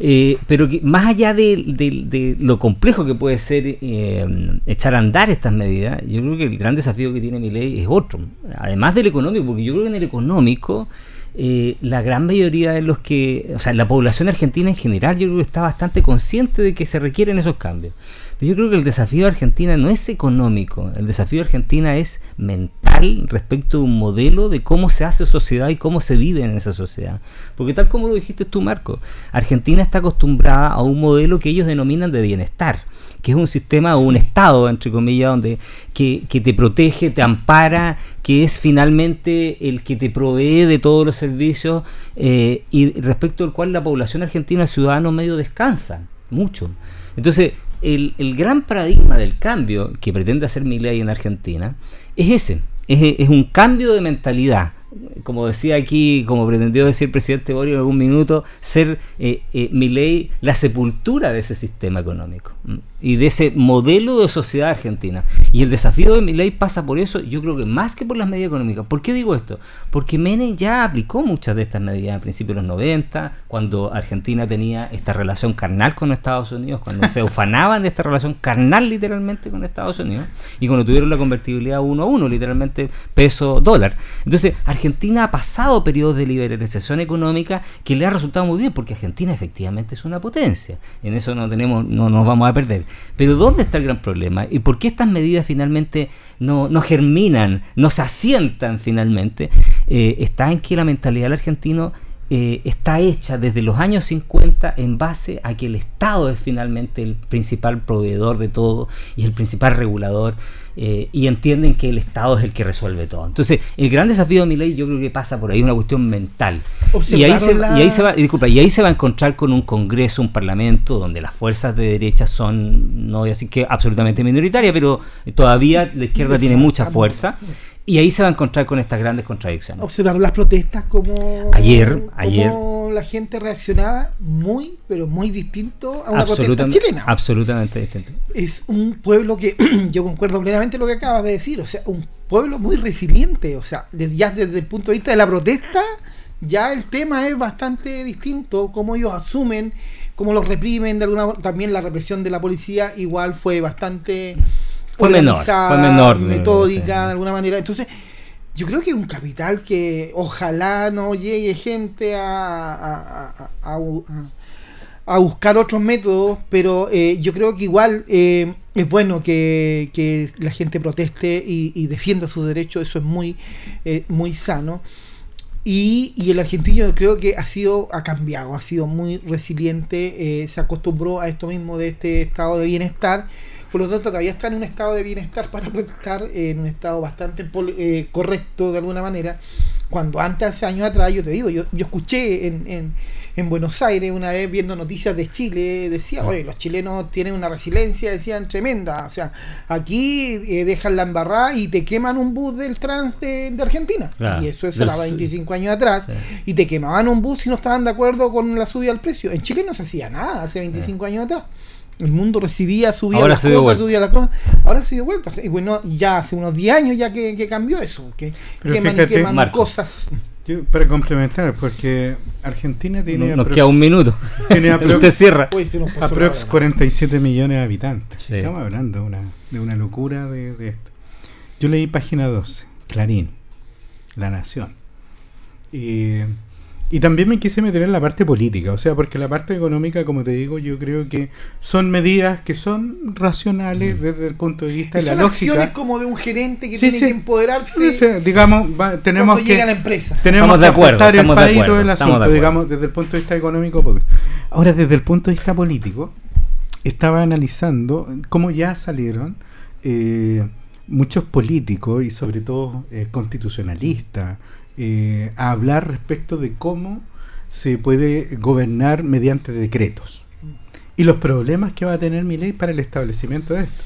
Eh, pero que más allá de, lo complejo que puede ser eh, echar a andar estas medidas, yo creo que el gran desafío que tiene mi ley es otro, además del económico, porque yo creo que en el económico eh, la gran mayoría de los que, o sea, la población argentina en general, yo creo que está bastante consciente de que se requieren esos cambios. Pero yo creo que el desafío de Argentina no es económico, el desafío de Argentina es mental respecto de un modelo de cómo se hace sociedad y cómo se vive en esa sociedad. Porque tal como lo dijiste tú, Marco, Argentina está acostumbrada a un modelo que ellos denominan de bienestar que es un sistema o un estado, entre comillas, donde que, que te protege, te ampara, que es finalmente el que te provee de todos los servicios eh, y respecto al cual la población argentina, el ciudadano medio descansa mucho. Entonces, el, gran paradigma del cambio que pretende hacer Milei en Argentina es ese, es, un cambio de mentalidad como decía aquí, como pretendió decir el presidente Borio en algún minuto, ser eh, eh, Milei la sepultura de ese sistema económico ¿m? Y de ese modelo de sociedad argentina. Y el desafío de Milei pasa por eso, yo creo que más que por las medidas económicas. ¿Por qué digo esto? Porque Menem ya aplicó muchas de estas medidas a principios de los 90, cuando Argentina tenía esta relación carnal con Estados Unidos, cuando se ufanaban de esta relación carnal literalmente con Estados Unidos, y cuando tuvieron la convertibilidad uno a uno, literalmente peso-dólar. Entonces, Argentina ha pasado periodos de liberalización económica que le ha resultado muy bien, porque Argentina efectivamente es una potencia. En eso no tenemos, no nos vamos a perder. Pero ¿dónde está el gran problema? ¿Y por qué estas medidas finalmente no, no germinan, no se asientan finalmente? Eh, está en que la mentalidad del argentino eh, está hecha desde los años 50 en base a que el Estado es finalmente el principal proveedor de todo y el principal regulador eh, y entienden que el Estado es el que resuelve todo. Entonces, el gran desafío de mi ley yo creo que pasa por ahí, una cuestión mental. Y ahí, se, Observaron y ahí se va, la- y disculpa, y ahí se va a encontrar con un Congreso, un Parlamento, donde las fuerzas de derecha son, no voy a decir que absolutamente minoritarias, pero todavía la izquierda tiene mucha fuerza. Y ahí se va a encontrar con estas grandes contradicciones. observar las protestas como Ayer, como ayer. la gente reaccionaba muy pero muy distinto a una protesta chilena absolutamente distinto. es un pueblo que yo concuerdo plenamente lo que acabas de decir o sea un pueblo muy resiliente o sea ya desde el punto de vista de la protesta ya el tema es bastante distinto cómo ellos asumen cómo los reprimen de alguna también la represión de la policía igual fue bastante Fue menor, fue menor, metódica de alguna manera entonces yo creo que es un capital que ojalá no llegue gente a, a, a- buscar otros métodos, pero eh, yo creo que igual eh, es bueno que, que la gente proteste y, y defienda sus derechos, eso es muy, eh, muy sano. Y, y el argentino creo que ha sido, ha cambiado, ha sido muy resiliente, eh, se acostumbró a esto mismo de este estado de bienestar. Por lo tanto, todavía está en un estado de bienestar para estar en un estado bastante eh, correcto de alguna manera. Cuando antes, hace años atrás, yo te digo, yo, yo escuché en, en, en Buenos Aires una vez viendo noticias de Chile, decía, oye, los chilenos tienen una resiliencia, decían, tremenda. O sea, aquí eh, dejan la embarrada y te queman un bus del trans de, de Argentina. Claro. Y eso, eso Del era su- 25 años atrás. Y te quemaban un bus si no estaban de acuerdo con la subida al precio. En Chile no se hacía nada hace 25 años atrás. El mundo recibía, subía Ahora las se dio cosas, vuelta. subía las cosas. Ahora se dio vuelta. Y bueno, ya hace unos 10 años ya que, que cambió eso. Que Pero queman fíjate, y queman Marco, cosas. Yo, para complementar, porque Argentina tiene. No- nos aprox- queda un minuto. Tiene aprox, Usted cierra. Uy, aprox hora. 47 millones de habitantes. Sí. Estamos hablando de una, de una locura de, de esto. Yo leí página 12, Clarín, La Nación. Y, y también me quise meter en la parte política, o sea, porque la parte económica, como te digo, yo creo que son medidas que son racionales desde el punto de vista Y de la son acciones lógica. como de un gerente que Sí, tiene sí. que empoderarse. Sí, sí, digamos, va- tenemos cuando que llega a la empresa. tenemos Estamos que de acuerdo, ajustar el estamos de país y acuerdo, todo el estamos de asunto, acuerdo. digamos, desde el punto de vista económico. porque- Ahora, desde el punto de vista político, estaba analizando cómo ya salieron eh, muchos políticos y sobre todo eh, constitucionalistas eh, a hablar respecto de cómo se puede gobernar mediante decretos y los problemas que va a tener mi ley para el establecimiento de esto.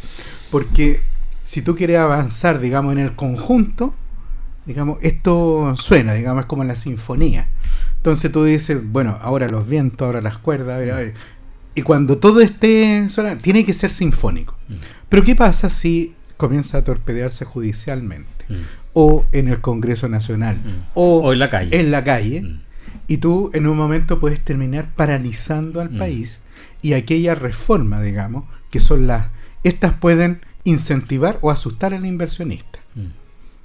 Porque si tú quieres avanzar, digamos, en el conjunto, digamos, esto suena, digamos, es como en la sinfonía. Entonces tú dices, bueno, ahora los vientos, ahora las cuerdas, ver, Y cuando todo esté sonando, tiene que ser sinfónico. Pero ¿qué pasa si comienza a torpedearse judicialmente? O en el Congreso Nacional. O, O en la calle. En la calle. Y tú en un momento puedes terminar paralizando al país y aquella reforma, digamos, que son las... Estas pueden incentivar o asustar al inversionista.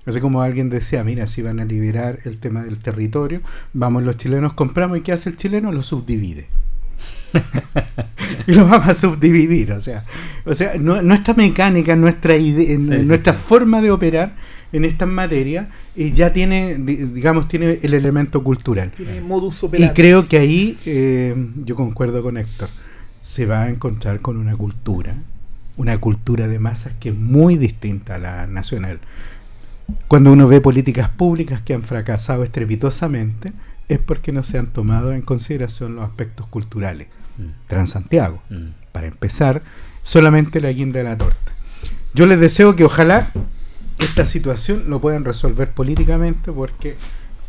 Así como alguien decía, mira, si van a liberar el tema del territorio, vamos los chilenos, compramos y ¿qué hace el chileno? Lo subdivide. y lo vamos a subdividir, o sea, o sea, nu- nuestra mecánica, nuestra idea, sí, nuestra sí. forma de operar en estas materias eh, ya tiene, di- digamos, tiene el elemento cultural. Tiene modus Y operandi. creo que ahí, eh, yo concuerdo con Héctor, se va a encontrar con una cultura, una cultura de masas que es muy distinta a la nacional. Cuando uno ve políticas públicas que han fracasado estrepitosamente, es porque no se han tomado en consideración los aspectos culturales. Transantiago, para empezar, solamente la guinda de la torta. Yo les deseo que ojalá esta situación lo puedan resolver políticamente porque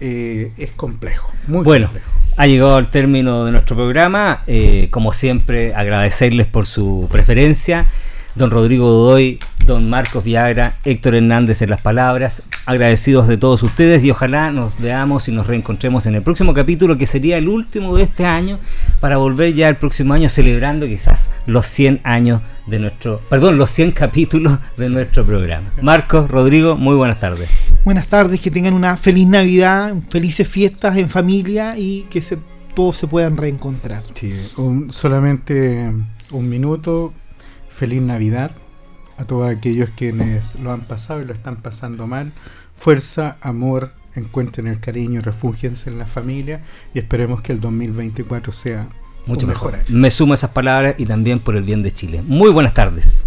eh, es complejo. Muy bueno, complejo. ha llegado el término de nuestro programa. Eh, como siempre, agradecerles por su preferencia. Don Rodrigo Godoy, don Marcos Viagra, Héctor Hernández en las palabras. Agradecidos de todos ustedes y ojalá nos veamos y nos reencontremos en el próximo capítulo, que sería el último de este año, para volver ya el próximo año celebrando quizás los 100 años de nuestro, perdón, los 100 capítulos de nuestro programa. Marcos, Rodrigo, muy buenas tardes. Buenas tardes, que tengan una feliz Navidad, felices fiestas en familia y que se, todos se puedan reencontrar. Sí, un- solamente un minuto. Feliz Navidad a todos aquellos quienes lo han pasado y lo están pasando mal. Fuerza, amor, encuentren el cariño, refúgiense en la familia y esperemos que el 2024 sea Mucho mejor. año. Me sumo a esas palabras y también por el bien de Chile. Muy buenas tardes.